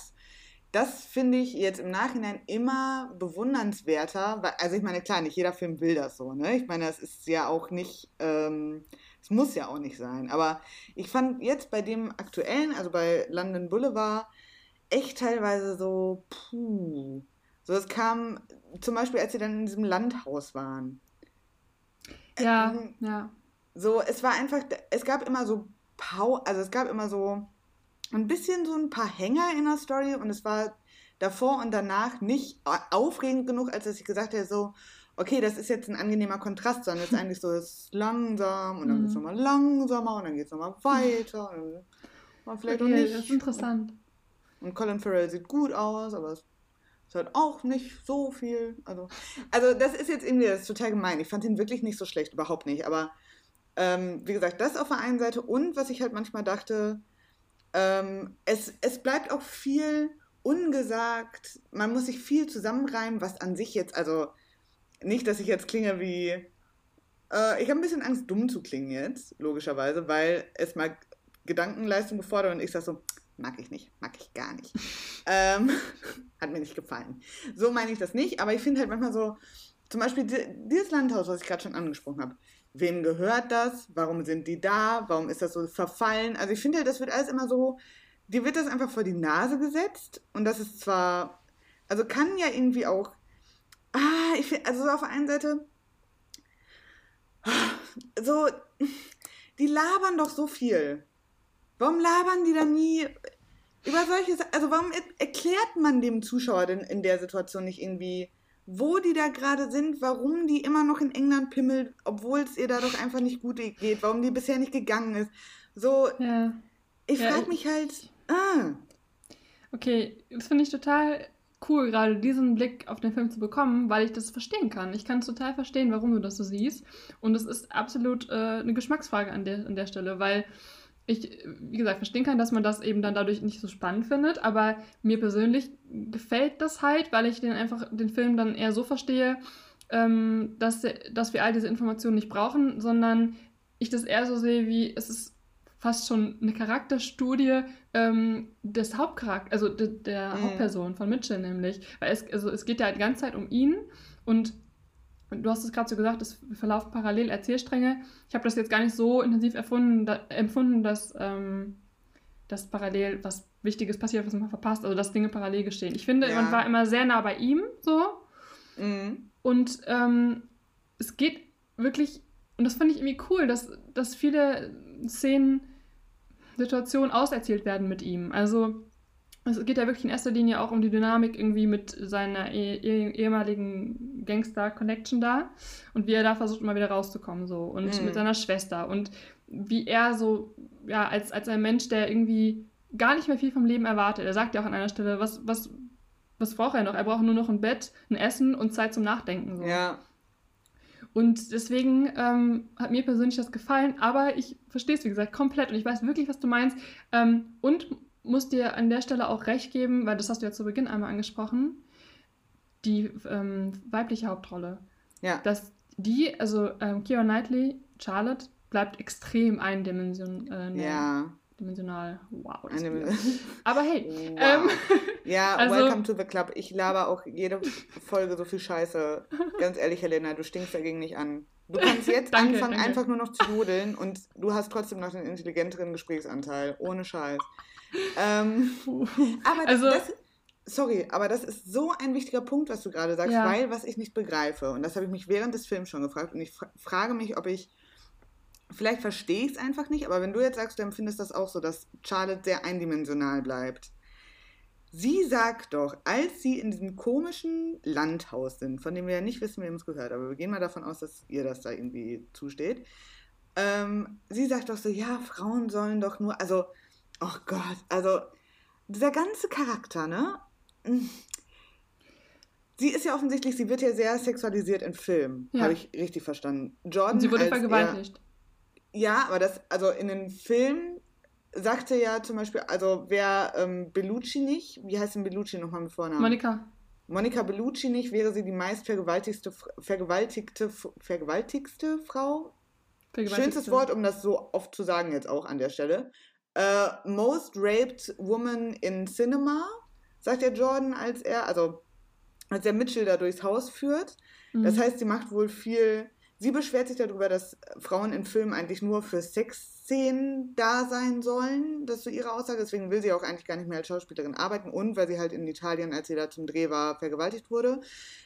das finde ich jetzt im Nachhinein immer bewundernswerter. Weil, also ich meine, klar, nicht jeder Film will das so. Ne? Ich meine, das ist ja auch nicht, ähm, es muss ja auch nicht sein. Aber ich fand jetzt bei dem aktuellen, also bei London Boulevard, echt teilweise so, puh. So, es kam zum Beispiel, als sie dann in diesem Landhaus waren. Ja, ähm, ja. So, es war einfach, es gab immer so Pau, also es gab immer so ein bisschen so ein paar Hänger in der Story und es war davor und danach nicht aufregend genug, als dass ich gesagt hätte, so, okay, das ist jetzt ein angenehmer Kontrast, sondern es ist eigentlich so, es ist langsam und dann geht es mhm. nochmal langsamer und dann geht es nochmal weiter und dann vielleicht okay, auch nicht. Das ist interessant. Und Colin Farrell sieht gut aus, aber es ist halt auch nicht so viel. Also, also das ist jetzt irgendwie, das ist total gemein. Ich fand ihn wirklich nicht so schlecht, überhaupt nicht. Aber ähm, wie gesagt, das auf der einen Seite und was ich halt manchmal dachte, ähm, es, es bleibt auch viel ungesagt. Man muss sich viel zusammenreimen, was an sich jetzt, also nicht, dass ich jetzt klinge wie. Äh, ich habe ein bisschen Angst, dumm zu klingen jetzt, logischerweise, weil es mal Gedankenleistung gefordert und ich sage so, mag ich nicht, mag ich gar nicht. ähm, hat mir nicht gefallen. So meine ich das nicht, aber ich finde halt manchmal so, zum Beispiel dieses Landhaus, was ich gerade schon angesprochen habe. Wem gehört das? Warum sind die da? Warum ist das so verfallen? Also ich finde das wird alles immer so, dir wird das einfach vor die Nase gesetzt und das ist zwar, also kann ja irgendwie auch, ah, ich finde, also so auf der einen Seite, so, die labern doch so viel. Warum labern die da nie über solche, also warum erklärt man dem Zuschauer denn in der Situation nicht irgendwie, wo die da gerade sind, warum die immer noch in England pimmelt, obwohl es ihr da doch einfach nicht gut geht, warum die bisher nicht gegangen ist. So, ja. ich ja, frage mich halt, ah. Okay, das finde ich total cool, gerade diesen Blick auf den Film zu bekommen, weil ich das verstehen kann. Ich kann es total verstehen, warum du das so siehst. Und es ist absolut äh, eine Geschmacksfrage an der, an der Stelle, weil ich, wie gesagt, verstehen kann, dass man das eben dann dadurch nicht so spannend findet, aber mir persönlich gefällt das halt, weil ich den einfach den Film dann eher so verstehe, ähm, dass, dass wir all diese Informationen nicht brauchen, sondern ich das eher so sehe, wie es ist fast schon eine Charakterstudie ähm, des Hauptcharakters, also de, der mhm. Hauptperson von Mitchell nämlich, weil es, also es geht ja die ganze Zeit um ihn und du hast es gerade so gesagt, es verlaufen parallel Erzählstränge. Ich habe das jetzt gar nicht so intensiv erfunden, da, empfunden, dass, ähm, dass parallel was Wichtiges passiert, was man verpasst, also dass Dinge parallel geschehen. Ich finde, ja. man war immer sehr nah bei ihm so. Mhm. Und ähm, es geht wirklich, und das fand ich irgendwie cool, dass, dass viele Szenen, Situationen auserzählt werden mit ihm. Also es geht ja wirklich in erster Linie auch um die Dynamik irgendwie mit seiner eh eh ehemaligen Gangster-Connection da und wie er da versucht, immer wieder rauszukommen so und mhm. mit seiner Schwester und wie er so, ja, als, als ein Mensch, der irgendwie gar nicht mehr viel vom Leben erwartet. Er sagt ja auch an einer Stelle, was, was, was braucht er noch? Er braucht nur noch ein Bett, ein Essen und Zeit zum Nachdenken. So. Ja. Und deswegen ähm, hat mir persönlich das gefallen, aber ich verstehe es, wie gesagt, komplett und ich weiß wirklich, was du meinst. Ähm, und muss dir an der Stelle auch recht geben, weil das hast du ja zu Beginn einmal angesprochen, die ähm, weibliche Hauptrolle. Ja. Dass die, also ähm, Keira Knightley, Charlotte, bleibt extrem eindimensional. Äh, ja. Dimensional. Wow. Aber hey. Wow. Ähm, ja, also, welcome to the club. Ich laber auch jede Folge so viel Scheiße. Ganz ehrlich, Helena, du stinkst dagegen nicht an. Du kannst jetzt danke, anfangen, danke. einfach nur noch zu jodeln und du hast trotzdem noch den intelligenteren Gesprächsanteil. Ohne Scheiß. Ähm, aber also, das, sorry, aber das ist so ein wichtiger Punkt, was du gerade sagst, ja. weil was ich nicht begreife, und das habe ich mich während des Films schon gefragt, und ich frage mich, ob ich, vielleicht verstehe ich es einfach nicht, aber wenn du jetzt sagst, du empfindest das auch so, dass Charlotte sehr eindimensional bleibt. Sie sagt doch, als sie in diesem komischen Landhaus sind, von dem wir ja nicht wissen, wem es gehört, aber wir gehen mal davon aus, dass ihr das da irgendwie zusteht. Ähm, sie sagt doch so, ja, Frauen sollen doch nur, also Oh Gott, also dieser ganze Charakter, ne? Mm. Sie ist ja offensichtlich, sie wird ja sehr sexualisiert in Filmen, ja. habe ich richtig verstanden. Jordan Und sie wurde vergewaltigt. Er, ja, aber das, also in den Filmen sagte ja zum Beispiel, also wer ähm, Bellucci nicht, wie heißt denn Bellucci nochmal mit Vornamen? Monika. Monika Bellucci nicht, wäre sie die meist vergewaltigste, vergewaltigte, vergewaltigste Frau. Schönstes Wort, um das so oft zu sagen jetzt auch an der Stelle. Uh, most raped woman in cinema, sagt der Jordan, als er, also als er Mitchell da durchs Haus führt. Mhm. Das heißt, sie macht wohl viel. Sie beschwert sich darüber, dass Frauen in Filmen eigentlich nur für Sexszenen da sein sollen. Das ist so ihre Aussage. Deswegen will sie auch eigentlich gar nicht mehr als Schauspielerin arbeiten. Und weil sie halt in Italien, als sie da zum Dreh war, vergewaltigt wurde.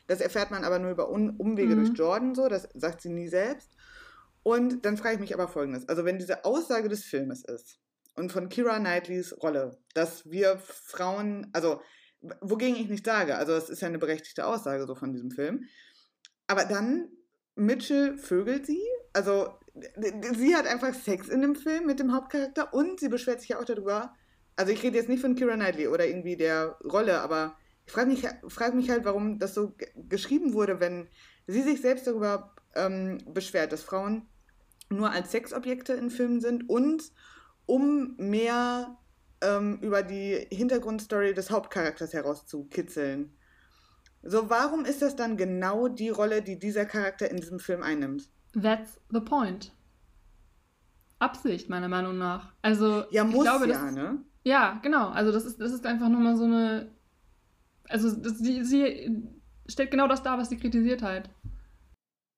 Das erfährt man aber nur über Umwege mhm. durch Jordan so. Das sagt sie nie selbst. Und dann frage ich mich aber folgendes. Also wenn diese Aussage des Filmes ist, und von Kira Knightleys Rolle, dass wir Frauen, also wogegen ich nicht sage, also es ist ja eine berechtigte Aussage so von diesem Film, aber dann Mitchell vögelt sie, also sie hat einfach Sex in dem Film mit dem Hauptcharakter und sie beschwert sich ja auch darüber, also ich rede jetzt nicht von Kira Knightley oder irgendwie der Rolle, aber ich frage mich, frag mich halt, warum das so geschrieben wurde, wenn sie sich selbst darüber ähm, beschwert, dass Frauen nur als Sexobjekte in Filmen sind und um mehr ähm, über die Hintergrundstory des Hauptcharakters herauszukitzeln. So, warum ist das dann genau die Rolle, die dieser Charakter in diesem Film einnimmt? That's the point. Absicht, meiner Meinung nach. Also, ja, muss ich glaube, ja, das, ne? Ja, genau. Also das ist, das ist einfach nur mal so eine. Also das, sie, sie stellt genau das dar, was sie kritisiert hat.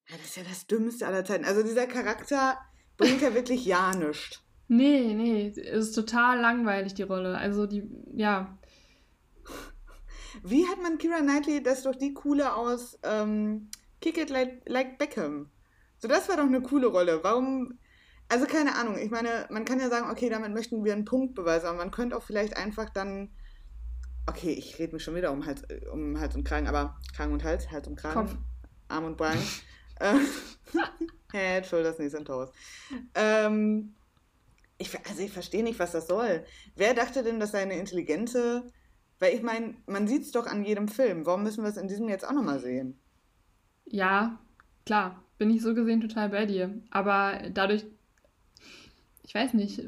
Ja, das ist ja das Dümmste aller Zeiten. Also dieser Charakter bringt ja wirklich ja nichts. Nee, nee, es ist total langweilig, die Rolle. Also die, ja. Wie hat man Kira Knightley, das ist doch die coole aus ähm, Kick It like, like Beckham. So, das war doch eine coole Rolle. Warum also keine Ahnung. Ich meine, man kann ja sagen, okay, damit möchten wir einen Punkt beweisen, aber man könnte auch vielleicht einfach dann. Okay, ich rede mich schon wieder um Hals, um Hals und Kragen, aber Kragen und Hals, Hals und Kragen, Kopf. Arm und Bein. Äh, Head, Shoulders, Knees und Toes. Ähm, ich, also ich verstehe nicht, was das soll. Wer dachte denn, dass seine intelligente. Weil ich meine, man sieht es doch an jedem Film. Warum müssen wir es in diesem jetzt auch nochmal sehen? Ja, klar. Bin ich so gesehen total bei dir. Aber dadurch, ich weiß nicht,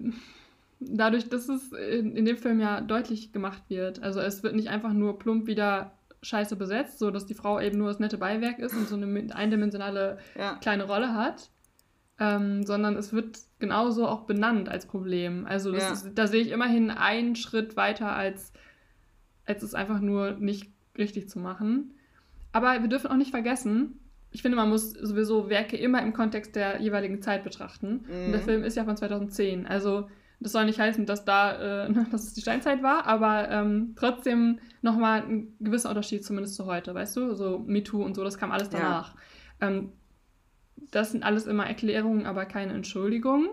dadurch, dass es in, in, dem Film ja deutlich gemacht wird. Also es wird nicht einfach nur plump wieder scheiße besetzt, so dass die Frau eben nur das nette Beiwerk ist und so eine eindimensionale ja. kleine Rolle hat. Ähm, sondern es wird genauso auch benannt als Problem. Also ja. ist, da sehe ich immerhin einen Schritt weiter, als, als es einfach nur nicht richtig zu machen. Aber wir dürfen auch nicht vergessen, ich finde, man muss sowieso Werke immer im Kontext der jeweiligen Zeit betrachten. Mhm. Und der mhm. Film ist ja von 2010. Also das soll nicht heißen, dass da, äh, dass es die Steinzeit war, aber ähm, trotzdem nochmal ein gewisser Unterschied zumindest zu heute, weißt du? So MeToo und so, das kam alles danach. Ja. Ähm, das sind alles immer Erklärungen, aber keine Entschuldigungen.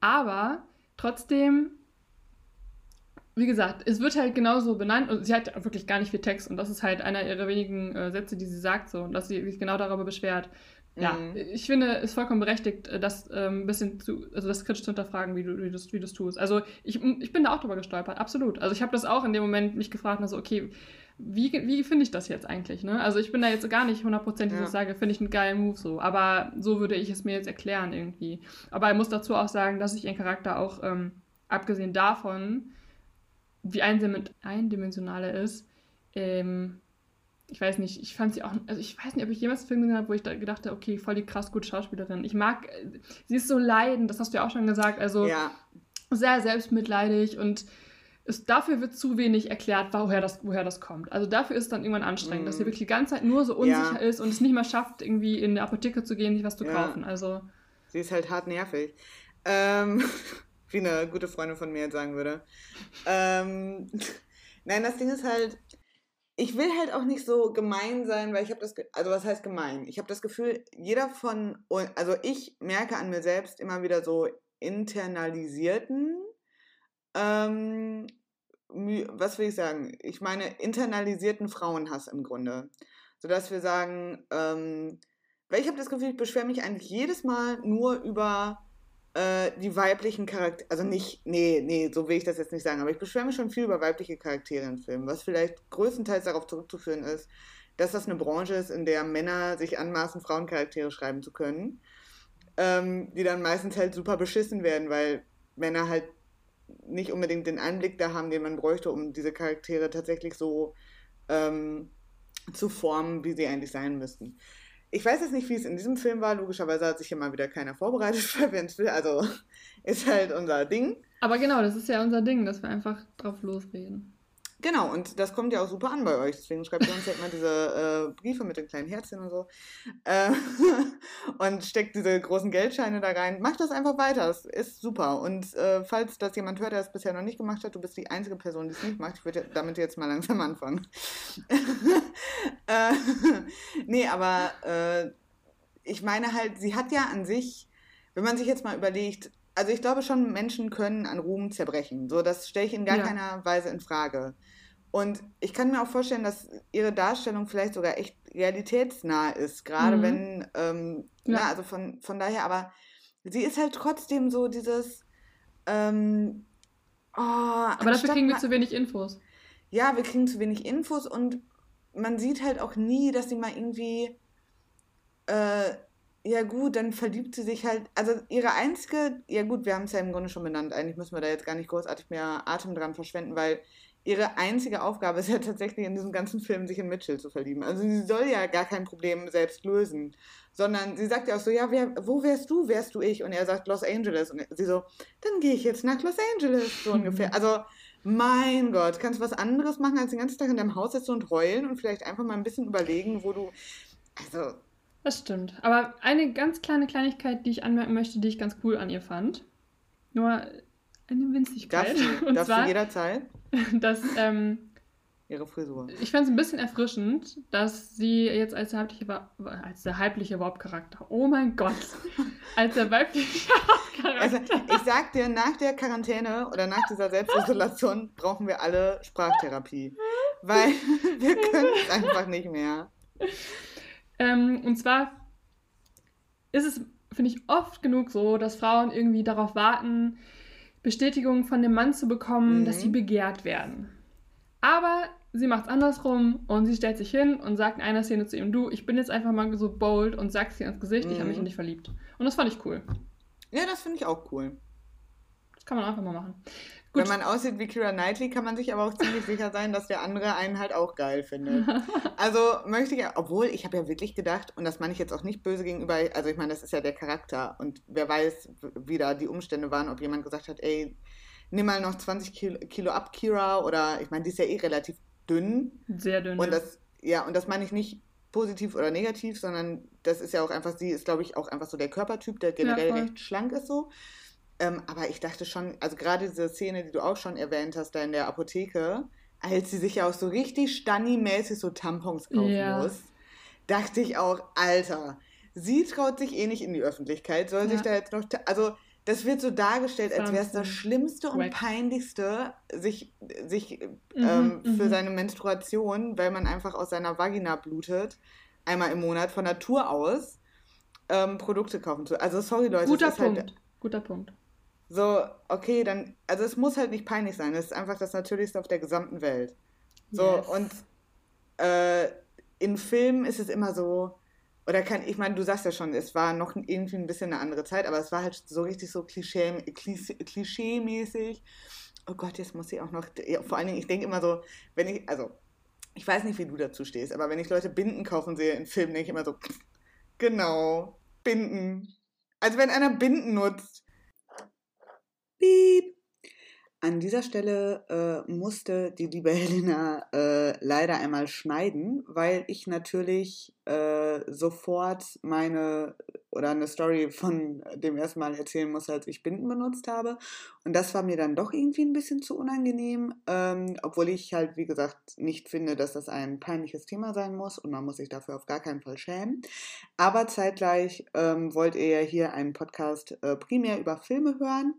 Aber trotzdem wie gesagt, es wird halt genauso benannt und sie hat wirklich gar nicht viel Text und das ist halt einer ihrer wenigen äh, Sätze, die sie sagt so und dass sie sich genau darüber beschwert. Ja, mhm. ich finde es vollkommen berechtigt, äh, das ähm, ein bisschen zu, also das kritisch zu hinterfragen, wie du wie das, wie tust. Also ich, ich bin da auch drüber gestolpert, absolut. Also ich habe das auch in dem Moment mich gefragt, also okay, wie, wie finde ich das jetzt eigentlich? Ne? Also ich bin da jetzt gar nicht hundertprozentig, ja. dass ich sage, finde ich einen geilen Move so. Aber so würde ich es mir jetzt erklären irgendwie. Aber ich muss dazu auch sagen, dass ich ihren Charakter auch, ähm, abgesehen davon, wie eindimensional er ist. Ähm, ich weiß nicht, ich fand sie auch, also ich weiß nicht, ob ich jemals einen Film gesehen habe, wo ich da gedacht habe, okay, voll die krass gute Schauspielerin. Ich mag, sie ist so leidend, das hast du ja auch schon gesagt, also ja. sehr selbstmitleidig und es, dafür wird zu wenig erklärt, woher das, woher das kommt. Also dafür ist es dann irgendwann anstrengend, mm. dass sie wirklich die ganze Zeit nur so unsicher ja. ist und es nicht mal schafft, irgendwie in der Apotheke zu gehen, sich was zu ja. kaufen. Also sie ist halt hart nervig. Ähm, wie eine gute Freundin von mir jetzt sagen würde. Ähm, nein, das Ding ist halt, ich will halt auch nicht so gemein sein, weil ich habe das, also was heißt gemein? Ich habe das Gefühl, jeder von, also ich merke an mir selbst immer wieder so internalisierten, ähm, was will ich sagen? Ich meine internalisierten Frauenhass im Grunde. Sodass wir sagen, ähm, weil ich habe das Gefühl, ich beschwere mich eigentlich jedes Mal nur über äh, die weiblichen Charaktere, also nicht, nee, nee, so will ich das jetzt nicht sagen, aber ich beschwere mich schon viel über weibliche Charaktere in Filmen, was vielleicht größtenteils darauf zurückzuführen ist, dass das eine Branche ist, in der Männer sich anmaßen, Frauencharaktere schreiben zu können, ähm, die dann meistens halt super beschissen werden, weil Männer halt nicht unbedingt den Einblick da haben, den man bräuchte, um diese Charaktere tatsächlich so ähm, zu formen, wie sie eigentlich sein müssten. Ich weiß jetzt nicht, wie es in diesem Film war. Logischerweise hat sich hier mal wieder keiner vorbereitet für will. Also ist halt unser Ding. Aber genau, das ist ja unser Ding, dass wir einfach drauf losreden. Genau, und das kommt ja auch super an bei euch. Deswegen schreibt ihr uns ja immer diese äh, Briefe mit den kleinen Herzchen und so. Äh, und steckt diese großen Geldscheine da rein. Macht das einfach weiter. Das ist super. Und äh, falls das jemand hört, der es bisher noch nicht gemacht hat, du bist die einzige Person, die es nicht macht. Ich würde damit jetzt mal langsam anfangen. äh, nee, aber äh, ich meine halt, sie hat ja an sich, wenn man sich jetzt mal überlegt, also ich glaube schon, Menschen können an Ruhm zerbrechen. So, das stelle ich in gar ja. keiner Weise in Frage. Und ich kann mir auch vorstellen, dass ihre Darstellung vielleicht sogar echt realitätsnah ist, gerade mhm. wenn, ähm, ja. na, also von, von daher, aber sie ist halt trotzdem so dieses, ähm, oh, aber dafür kriegen wir zu wenig Infos. Ja, wir kriegen zu wenig Infos und man sieht halt auch nie, dass sie mal irgendwie äh, ja gut, dann verliebt sie sich halt, also ihre einzige, ja gut, wir haben es ja im Grunde schon benannt, eigentlich müssen wir da jetzt gar nicht großartig mehr Atem dran verschwenden, weil ihre einzige Aufgabe ist ja tatsächlich in diesem ganzen Film, sich in Mitchell zu verlieben. Also sie soll ja gar kein Problem selbst lösen, sondern sie sagt ja auch so, ja, wer, wo wärst du, wärst du ich? Und er sagt Los Angeles und sie so, dann gehe ich jetzt nach Los Angeles, so ungefähr. Also Mein Gott, kannst du was anderes machen, als den ganzen Tag in deinem Haus sitzen und heulen und vielleicht einfach mal ein bisschen überlegen, wo du. Also. Das stimmt. Aber eine ganz kleine Kleinigkeit, die ich anmerken möchte, die ich ganz cool an ihr fand. Nur eine Winzigkeit. Darfst du, und zwar, du jederzeit? Dass ähm, ihre Frisur. Ich fand es ein bisschen erfrischend, dass sie jetzt als der weibliche, als der weibliche Hauptcharakter, oh mein Gott, als der weibliche Hauptcharakter. Also ich sag dir, nach der Quarantäne oder nach dieser Selbstisolation brauchen wir alle Sprachtherapie, weil wir können es einfach nicht mehr. Ähm, und zwar ist es, finde ich, oft genug so, dass Frauen irgendwie darauf warten, Bestätigung von dem Mann zu bekommen, mhm. dass sie begehrt werden. Aber sie macht es andersrum und sie stellt sich hin und sagt in einer Szene zu ihm, du, ich bin jetzt einfach mal so bold und sagst dir ins Gesicht, mhm. ich habe mich in dich verliebt. Und das fand ich cool. Ja, das finde ich auch cool. Das kann man einfach mal machen. Gut. Wenn man aussieht wie Kira Knightley, kann man sich aber auch ziemlich sicher sein, dass der andere einen halt auch geil findet. Also möchte ich, obwohl ich habe ja wirklich gedacht, und das meine ich jetzt auch nicht böse gegenüber, also ich meine, das ist ja der Charakter und wer weiß, wie da die Umstände waren, ob jemand gesagt hat, ey, nimm mal noch 20 Kilo, Kilo ab, Kira, oder ich meine, die ist ja eh relativ dünn. Sehr dünn. Und das, ja, und das meine ich nicht positiv oder negativ, sondern das ist ja auch einfach, sie ist, glaube ich, auch einfach so der Körpertyp, der generell ja, recht schlank ist so. Ähm, aber ich dachte schon, also gerade diese Szene, die du auch schon erwähnt hast, da in der Apotheke, als sie sich ja auch so richtig Stanni-mäßig so Tampons kaufen ja. muss, dachte ich auch, Alter, sie traut sich eh nicht in die Öffentlichkeit, soll ja. sich da jetzt noch, also das wird so dargestellt, als wäre es das Schlimmste und Wack. Peinlichste, sich, sich mhm, ähm, für mhm. seine Menstruation, weil man einfach aus seiner Vagina blutet, einmal im Monat von Natur aus, ähm, Produkte kaufen zu. Also sorry Leute. Guter halt Punkt. Halt, Guter Punkt. So, okay, dann, also es muss halt nicht peinlich sein. Es ist einfach das Natürlichste auf der gesamten Welt. So, yes. und äh, in Filmen ist es immer so, oder kann, ich meine, du sagst ja schon, es war noch irgendwie ein bisschen eine andere Zeit, aber es war halt so richtig so Klischee, Klischee-mäßig. Oh Gott, jetzt muss ich auch noch, ja, vor allen Dingen, ich denke immer so, wenn ich, also, ich weiß nicht, wie du dazu stehst, aber wenn ich Leute Binden kaufen sehe in Filmen, denke ich immer so, genau, Binden. Also wenn einer Binden nutzt, piep, an dieser Stelle äh, musste die liebe Helena äh, leider einmal schneiden, weil ich natürlich äh, sofort meine oder eine Story von dem ersten Mal erzählen musste, als ich Binden benutzt habe. Und das war mir dann doch irgendwie ein bisschen zu unangenehm, ähm, obwohl ich halt, wie gesagt, nicht finde, dass das ein peinliches Thema sein muss und man muss sich dafür auf gar keinen Fall schämen. Aber zeitgleich ähm, wollt ihr ja hier einen Podcast äh, primär über Filme hören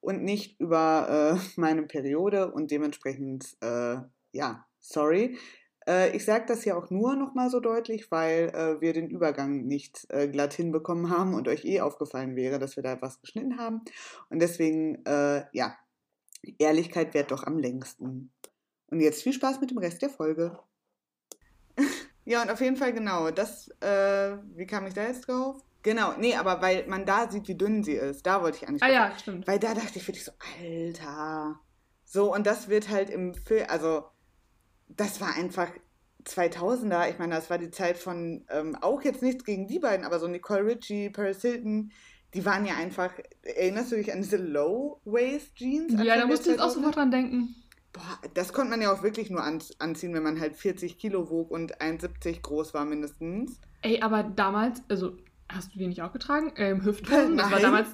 und nicht über äh, meine Periode und dementsprechend, äh, ja, sorry. Äh, ich sage das ja auch nur nochmal so deutlich, weil äh, wir den Übergang nicht äh, glatt hinbekommen haben und euch eh aufgefallen wäre, dass wir da was geschnitten haben. Und deswegen, ja, Ehrlichkeit währt doch am längsten. Und jetzt viel Spaß mit dem Rest der Folge. ja, und auf jeden Fall genau, das, wie kam ich da jetzt drauf? Genau, nee, aber weil man da sieht, wie dünn sie ist. Da wollte ich eigentlich. Ah ja, stimmt. Weil da dachte ich wirklich so, Alter. So, und das wird halt im Film, also das war einfach 2000er. Ich meine, das war die Zeit von, ähm, auch jetzt nichts gegen die beiden, aber so Nicole Ritchie, Paris Hilton, die waren ja einfach, erinnerst du dich an diese Low-Waist-Jeans? Ja, da musst du jetzt auch sofort dran denken. Boah, das konnte man ja auch wirklich nur an, anziehen, wenn man halt 40 Kilo wog und 1,70 groß war mindestens. Ey, aber damals, also Hast du die nicht auch getragen? Ähm, Hüfthosen? Das war damals.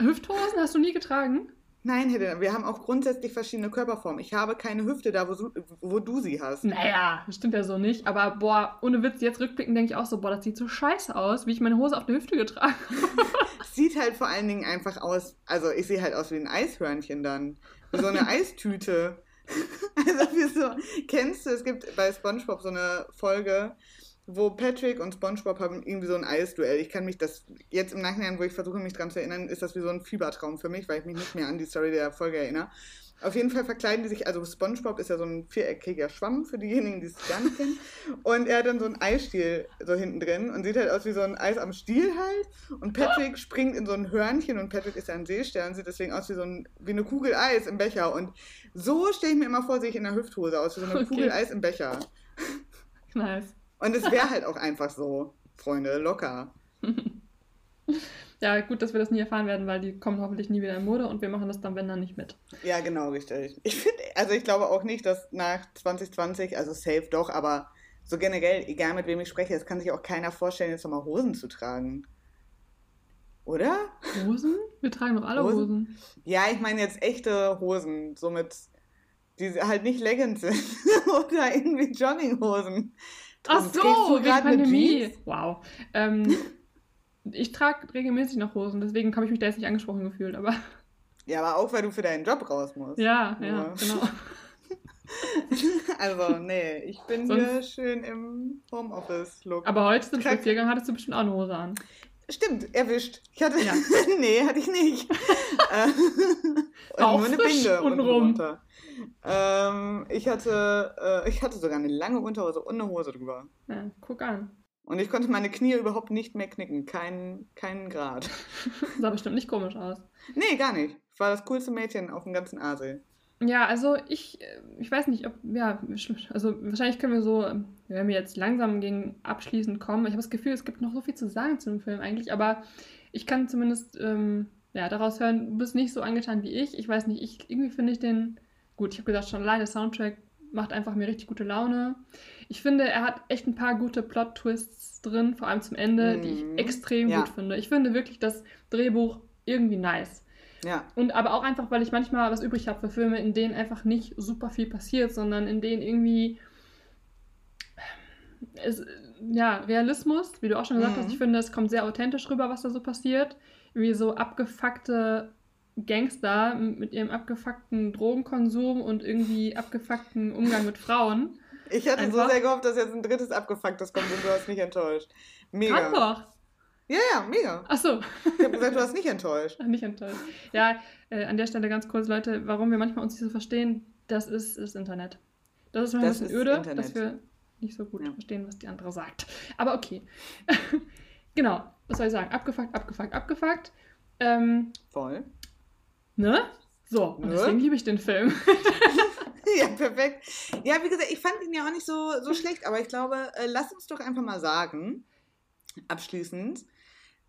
Hüfthosen hast du nie getragen? Nein, Helena, wir haben auch grundsätzlich verschiedene Körperformen. Ich habe keine Hüfte da, wo, wo du sie hast. Naja, das stimmt ja so nicht. Aber boah, ohne Witz, jetzt rückblickend denke ich auch so, boah, das sieht so scheiße aus, wie ich meine Hose auf der Hüfte getragen habe. sieht halt vor allen Dingen einfach aus, also ich sehe halt aus wie ein Eishörnchen dann. Wie so eine Eistüte. also wie so, kennst du, es gibt bei Spongebob so eine Folge, wo Patrick und SpongeBob haben irgendwie so ein Eisduell. Ich kann mich das jetzt im Nachhinein, wo ich versuche, mich dran zu erinnern, ist das wie so ein Fiebertraum für mich, weil ich mich nicht mehr an die Story der Folge erinnere. Auf jeden Fall verkleiden die sich, also SpongeBob ist ja so ein viereckiger Schwamm für diejenigen, die es gar nicht kennen. Und er hat dann so einen Eisstiel so hinten drin und sieht halt aus wie so ein Eis am Stiel halt. Und Patrick springt in so ein Hörnchen und Patrick ist ja ein Seestern, sieht deswegen aus wie so ein, wie eine Kugel Eis im Becher. Und so stelle ich mir immer vor, sehe ich in der Hüfthose aus, wie so eine okay. Kugel Eis im Becher. Nice. Und es wäre halt auch einfach so, Freunde, locker. Ja, gut, dass wir das nie erfahren werden, weil die kommen hoffentlich nie wieder in Mode und wir machen das dann, wenn dann, nicht mit. Ja, genau, richtig. Ich finde, also ich glaube auch nicht, dass nach 2020, also safe doch, aber so generell, egal mit wem ich spreche, es kann sich auch keiner vorstellen, jetzt nochmal Hosen zu tragen. Oder? Hosen? Wir tragen doch alle Hosen. Hosen. Ja, ich meine jetzt echte Hosen, so mit, die halt nicht Leggings sind oder irgendwie Jogginghosen. Ach so, wegen Pandemie. Wow. Ähm, ich trage regelmäßig noch Hosen, deswegen habe ich mich da jetzt nicht angesprochen gefühlt, aber. Ja, aber auch weil du für deinen Job raus musst. Ja, ja, ja genau. also, nee, ich bin Sonst... hier schön im Homeoffice-Look. Aber heute zum Spaziergang hattest du bestimmt auch eine Hose an. Stimmt, erwischt. Ich hatte. Ja. nee, hatte ich nicht. Äh, und nur eine Binde untenrum. Ähm, ich, hatte, äh, ich hatte sogar eine lange Unterhose und eine Hose drüber. Ja, guck an. Und ich konnte meine Knie überhaupt nicht mehr knicken. Keinen kein Grad. sah bestimmt nicht komisch aus. Nee, gar nicht. Ich war das coolste Mädchen auf dem ganzen Asel. Ja, also ich, ich weiß nicht, ob, ja, also wahrscheinlich können wir so, wenn wir jetzt langsam gegen abschließend kommen, ich habe das Gefühl, es gibt noch so viel zu sagen zu dem Film eigentlich, aber ich kann zumindest, ähm, ja, daraus hören, du bist nicht so angetan wie ich. Ich weiß nicht, ich, irgendwie finde ich den, gut, ich habe gesagt, schon alleine Soundtrack macht einfach mir richtig gute Laune. Ich finde, er hat echt ein paar gute Plot-Twists drin, vor allem zum Ende, mhm. die ich mhm. extrem ja. gut finde. Ich finde wirklich das Drehbuch irgendwie nice. Ja. Und aber auch einfach, weil ich manchmal was übrig habe für Filme, in denen einfach nicht super viel passiert, sondern in denen irgendwie es, ja, Realismus, wie du auch schon gesagt mhm. hast, ich finde, es kommt sehr authentisch rüber, was da so passiert. Wie so abgefuckte Gangster mit ihrem abgefuckten Drogenkonsum und irgendwie abgefuckten Umgang mit Frauen. Ich hatte Einfach. so sehr gehofft, dass jetzt ein drittes abgefucktes kommt und du hast mich enttäuscht. Mega. Kann doch. Ja, ja, mega. Ach so. Ich habe gesagt, du hast nicht enttäuscht. nicht enttäuscht. Ja, äh, an der Stelle ganz kurz, Leute, warum wir manchmal uns nicht so verstehen, das ist das Internet. Das ist ein bisschen öde, Internet. dass wir nicht so gut ja. verstehen, was die andere sagt. Aber okay. genau, was soll ich sagen? Abgefuckt, abgefuckt, abgefuckt. Ähm, Voll. Ne? So, und ne? deswegen liebe ich den Film. ja, perfekt. Ja, wie gesagt, ich fand ihn ja auch nicht so, so schlecht, aber ich glaube, äh, lass uns doch einfach mal sagen, abschließend,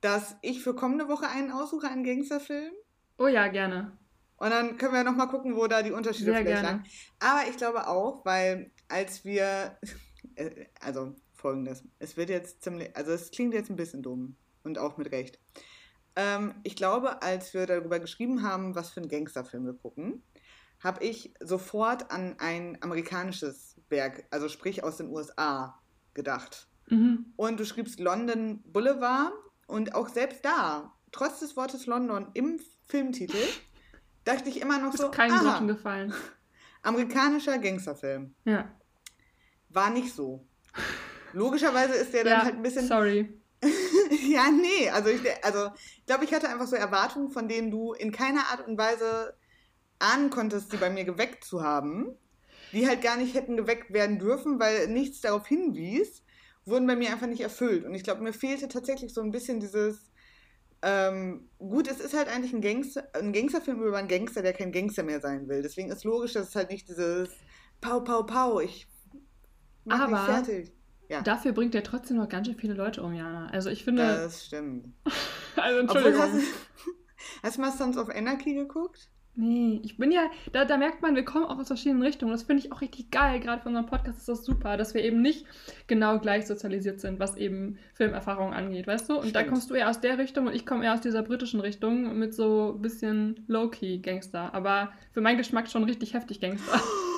dass ich für kommende Woche einen aussuche, einen Gangsterfilm. Oh ja, gerne. Und dann können wir nochmal gucken, wo da die Unterschiede Sehr vielleicht gerne. Aber ich glaube auch, weil als wir, äh, also folgendes, es wird jetzt ziemlich, also es klingt jetzt ein bisschen dumm und auch mit Recht. Ähm, ich glaube, als wir darüber geschrieben haben, was für einen Gangsterfilm wir gucken, habe ich sofort an ein amerikanisches Werk, also sprich aus den USA, gedacht. Mhm. Und du schriebst London Boulevard und auch selbst da, trotz des Wortes London im Filmtitel, dachte ich immer noch ist so. Kein Groschen gefallen. Amerikanischer Gangsterfilm. Ja. War nicht so. Logischerweise ist der dann ja, halt ein bisschen. Sorry. ja, nee, also ich, also ich glaube, ich hatte einfach so Erwartungen, von denen du in keiner Art und Weise ahnen konntest, sie bei mir geweckt zu haben, die halt gar nicht hätten geweckt werden dürfen, weil nichts darauf hinwies, wurden bei mir einfach nicht erfüllt. Und ich glaube, mir fehlte tatsächlich so ein bisschen dieses, ähm, gut, es ist halt eigentlich ein, Gangster, ein Gangsterfilm über einen Gangster, der kein Gangster mehr sein will. Deswegen ist logisch, dass es halt nicht dieses Pau, Pau, Pau, ich mach Aber fertig. Ja. Dafür bringt er trotzdem noch ganz schön viele Leute um, Jana. Also ich finde. Das stimmt. also Entschuldigung. Obwohl, hast, hast du mal Sons of Anarchy geguckt? Nee, ich bin ja, da, da merkt man, wir kommen auch aus verschiedenen Richtungen. Das finde ich auch richtig geil. Gerade für unseren Podcast ist das super, dass wir eben nicht genau gleich sozialisiert sind, was eben Filmerfahrung angeht, weißt du? Und Stimmt. da kommst du eher aus der Richtung und ich komme eher aus dieser britischen Richtung mit so ein bisschen Low-Key Gangster. Aber für meinen Geschmack schon richtig heftig Gangster.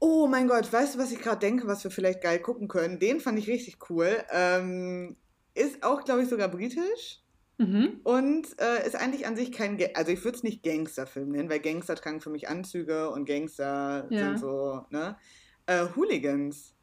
Oh mein Gott, weißt du, was ich gerade denke, was wir vielleicht geil gucken können? Den fand ich richtig cool. Ähm, ist auch, glaube ich, sogar britisch. Mhm. Und äh, ist eigentlich an sich kein, Ga also ich würde es nicht Gangsterfilm nennen, weil Gangster tragen für mich Anzüge und Gangster ja. sind so, ne? Äh, Hooligans.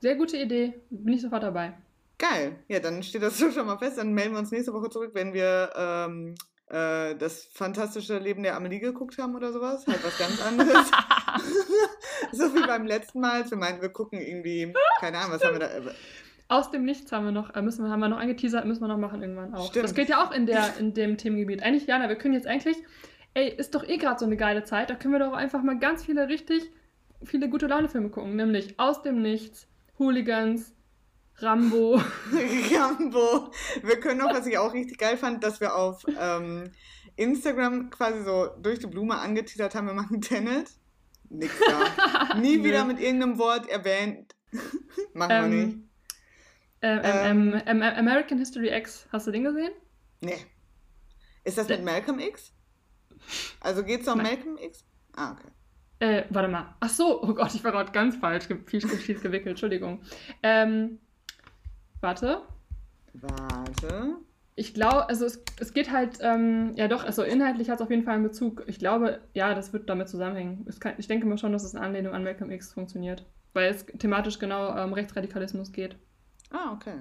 Sehr gute Idee, bin ich sofort dabei. Geil, ja, dann steht das schon mal fest. Dann melden wir uns nächste Woche zurück, wenn wir ähm, äh, das fantastische Leben der Amelie geguckt haben oder sowas. Halt was ganz anderes. so wie beim letzten Mal. Wir meinten, wir gucken irgendwie, keine Ahnung, was haben wir da. Äh, Aus dem Nichts haben wir noch, äh, müssen wir, haben wir noch angeteasert, müssen wir noch machen irgendwann auch. Stimmt. Das geht ja auch in, der, in dem Themengebiet. Eigentlich, Jana, wir können jetzt eigentlich, ey, ist doch eh gerade so eine geile Zeit, da können wir doch einfach mal ganz viele richtig, viele gute Laune-Filme gucken. Nämlich Aus dem Nichts, Hooligans, Rambo. Rambo. Wir können noch, was ich auch richtig geil fand, dass wir auf ähm, Instagram quasi so durch die Blume angeteasert haben, wir machen Tenet. nix da. Nie wieder mit irgendeinem Wort erwähnt. Machen wir Ähm, nicht. Ähm, ähm, ähm, ähm, American History X, hast du den gesehen? Nee. Ist das mit Malcolm X? Also geht's um Nein. Malcolm X? Ah, okay. Äh, warte mal. Ach so, oh Gott, ich war gerade ganz falsch, ge- viel, viel, viel gewickelt, Entschuldigung. Ähm, warte. Warte. Ich glaube, also es, es geht halt, ähm, ja doch, also inhaltlich hat es auf jeden Fall einen Bezug. Ich glaube, ja, das wird damit zusammenhängen. Kann, ich denke mal schon, dass es in Anlehnung an Malcolm X funktioniert. Weil es thematisch genau um Rechtsradikalismus geht. Ah, okay.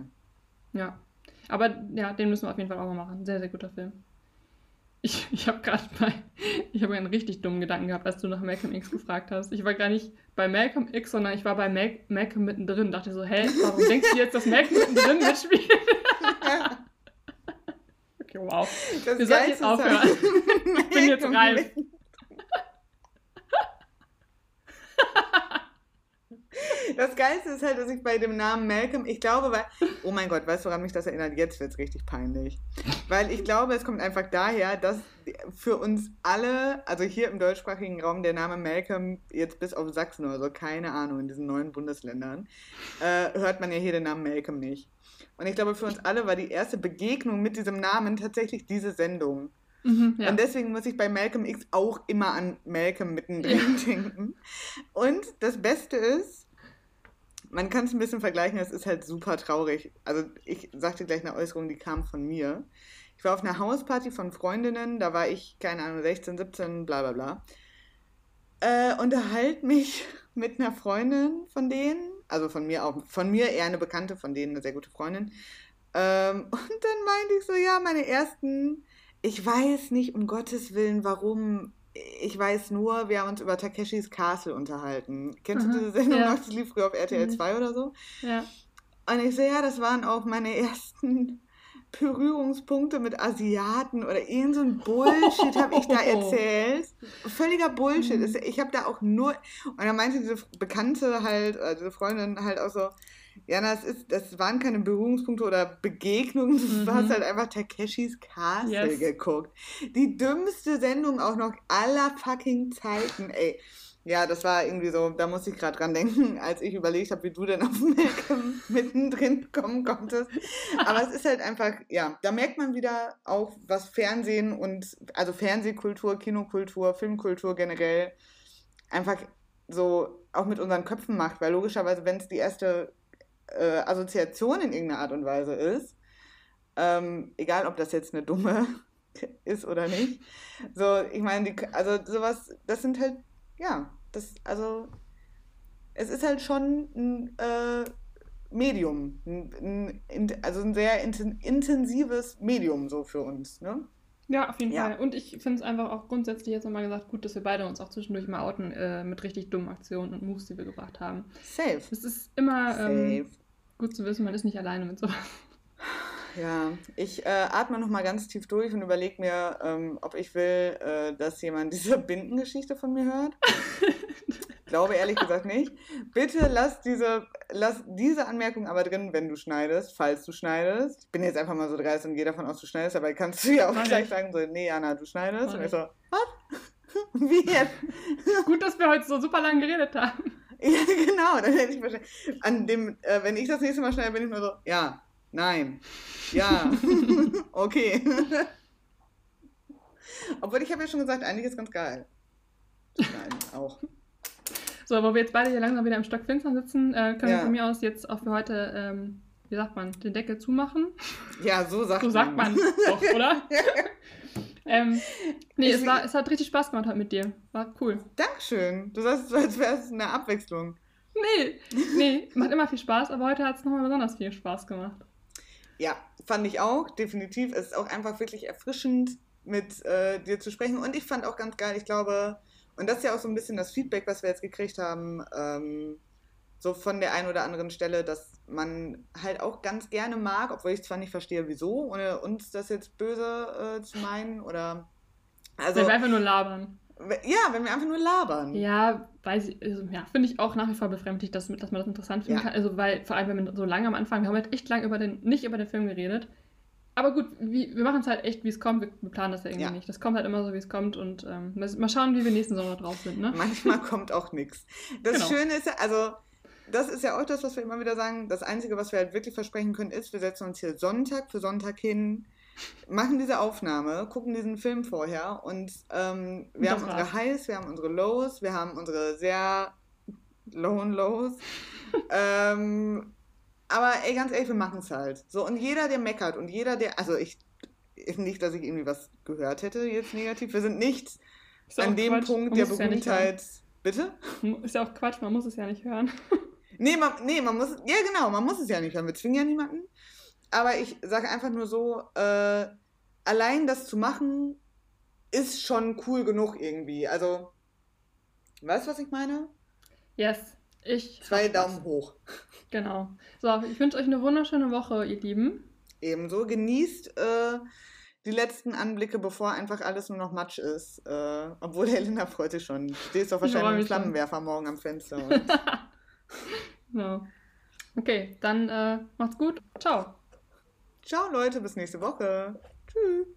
Ja. Aber ja, den müssen wir auf jeden Fall auch mal machen. Sehr, sehr guter Film. Ich, ich habe gerade bei, ich habe einen richtig dummen Gedanken gehabt, als du nach Malcolm X gefragt hast. Ich war gar nicht bei Malcolm X, sondern ich war bei Mal Malcolm mittendrin. Dachte so, hä, warum denkst du jetzt, dass Malcolm mittendrin mitspielt? okay, wow. Das Wir sollten jetzt aufhören. halt- Ich bin jetzt reif. Das Geilste ist halt, dass ich bei dem Namen Malcolm, ich glaube, weil, oh mein Gott, weißt du, woran mich das erinnert? Jetzt wird es richtig peinlich. Weil ich glaube, es kommt einfach daher, dass für uns alle, also hier im deutschsprachigen Raum, der Name Malcolm, jetzt bis auf Sachsen oder so, keine Ahnung, in diesen neuen Bundesländern, äh, hört man ja hier den Namen Malcolm nicht. Und ich glaube, für uns alle war die erste Begegnung mit diesem Namen tatsächlich diese Sendung. Mhm, ja. Und deswegen muss ich bei Malcolm X auch immer an Malcolm mittendrin denken. Und das Beste ist, man kann es ein bisschen vergleichen, es ist halt super traurig. Also ich sagte gleich eine Äußerung, die kam von mir. Ich war auf einer Hausparty von Freundinnen, da war ich, keine Ahnung, 16, 17, bla bla bla. Äh, unterhalte mich mit einer Freundin von denen, also von mir auch, von mir eher eine Bekannte, von denen eine sehr gute Freundin. Ähm, und dann meinte ich so, ja, meine ersten ich weiß nicht um Gottes Willen, warum. Ich weiß nur, wir haben uns über Takeshis Castle unterhalten. Kennst du Aha, diese Sendung ja. noch? Das lief früher auf RTL Mhm. 2 oder so. ja. Und ich so, ja, das waren auch meine ersten Berührungspunkte mit Asiaten oder irgend so ein Bullshit habe ich da erzählt. Völliger Bullshit. Mhm. Ich habe da auch nur. Und dann meinte diese Bekannte halt, äh, diese Freundin halt auch so, ja, das, ist, das waren keine Berührungspunkte oder Begegnungen, Mhm. du hast halt einfach Takeshis Castle Yes. geguckt. Die dümmste Sendung auch noch aller fucking Zeiten, ey. Ja, das war irgendwie so, da muss ich gerade dran denken, als ich überlegt habe, wie du denn auf Malcolm mittendrin kommen konntest. Aber es ist halt einfach, ja, da merkt man wieder auch, was Fernsehen und, also Fernsehkultur, Kinokultur, Filmkultur generell einfach so auch mit unseren Köpfen macht, weil logischerweise, wenn es die erste äh, Assoziation in irgendeiner Art und Weise ist, ähm, egal ob das jetzt eine dumme ist oder nicht, so, ich meine, also sowas, das sind halt, ja, das, also, es ist halt schon ein äh, Medium, ein, ein, in- also ein sehr inten, intensives Medium so für uns, ne? Ja, auf jeden Ja. Fall. Und ich finde es einfach auch grundsätzlich jetzt nochmal gesagt gut, dass wir beide uns auch zwischendurch mal outen äh, mit richtig dummen Aktionen und Moves, die wir gebracht haben. Safe. Es ist immer ähm, gut zu wissen, man ist nicht alleine mit sowas. Ja, ich äh, atme nochmal ganz tief durch und überlege mir, ähm, ob ich will, äh, dass jemand diese Bindengeschichte von mir hört. Glaube ehrlich gesagt nicht. Bitte lass diese, lass diese Anmerkung aber drin, wenn du schneidest, falls du schneidest. Ich bin jetzt einfach mal so dreist und gehe davon aus, du schneidest, aber kannst du ja auch Mach gleich ich. sagen, so, nee, Jana, du schneidest. Mach und ich ich. so, was? Wie jetzt? gut, dass wir heute so super lang geredet haben. Ja, genau. Dann hätte ich wahrscheinlich. An dem, äh, wenn ich das nächste Mal schneide, bin ich nur so, ja, nein, ja, okay. Obwohl ich habe ja schon gesagt, eigentlich ist ganz geil. Nein, auch. So, wo wir jetzt beide hier langsam wieder im Stock Finstern sitzen, äh, können Ja. wir von mir aus jetzt auch für heute, ähm, wie sagt man, den Deckel zumachen. Ja, so sagt So sagt man doch, oder? ähm, nee, Ich es, war, es hat richtig Spaß gemacht mit dir. War cool. Dankeschön. Du sagst so, als wäre es eine Abwechslung. Nee, nee, macht immer viel Spaß, aber heute hat es nochmal besonders viel Spaß gemacht. Ja, fand ich auch, definitiv. Es ist auch einfach wirklich erfrischend, mit äh, dir zu sprechen. Und ich fand auch ganz geil, ich glaube, und das ist ja auch so ein bisschen das Feedback, was wir jetzt gekriegt haben, ähm, so von der einen oder anderen Stelle, dass man halt auch ganz gerne mag, obwohl ich zwar nicht verstehe, wieso, ohne uns das jetzt böse äh, zu meinen oder. Also, Wenn wir einfach nur labern. ja, wenn wir einfach nur labern. Ja, weiß ich, also, ja, finde ich auch nach wie vor befremdlich, dass, dass man das interessant finden Ja. kann. Also, weil, vor allem, wenn man so lange am Anfang, wir haben halt echt lang über den, nicht über den Film geredet, aber gut, wie, wir machen es halt echt, wie es kommt. Wir, planen das ja irgendwie ja. nicht. Das kommt halt immer so, wie es kommt. Und ähm, mal schauen, wie wir nächsten Sommer drauf sind. Ne? Manchmal kommt auch nichts. Das genau. Schöne ist ja, also das ist ja auch das, was wir immer wieder sagen. Das Einzige, was wir halt wirklich versprechen können, ist, wir setzen uns hier Sonntag für Sonntag hin, machen diese Aufnahme, gucken diesen Film vorher und ähm, wir das haben unsere Highs, wir haben unsere Lows, wir haben unsere sehr lowen Lows. ähm, aber ey, ganz ehrlich, wir machen es halt. So, und jeder, der meckert und jeder, der, also ich, nicht, dass ich irgendwie was gehört hätte jetzt negativ. Wir sind nicht an dem Quatsch. Punkt der Berühmtheit. Ja Bitte? Ist ja auch Quatsch, man muss es ja nicht hören. nee, man, nee, man muss, ja genau, man muss es ja nicht hören. Wir zwingen ja niemanden. Aber ich sage einfach nur so, äh, allein das zu machen, ist schon cool genug irgendwie. Also, weißt du, was ich meine? Yes. Ich Zwei Daumen hoch. Genau. So, ich wünsche euch eine wunderschöne Woche, ihr Lieben. Ebenso. Genießt äh, die letzten Anblicke, bevor einfach alles nur noch Matsch ist. Äh, obwohl Helena freut sich schon. Du stehst doch wahrscheinlich mit Flammenwerfer schon. morgen am Fenster. genau. Okay, dann äh, macht's gut. Ciao. Ciao, Leute. Bis nächste Woche. Tschüss.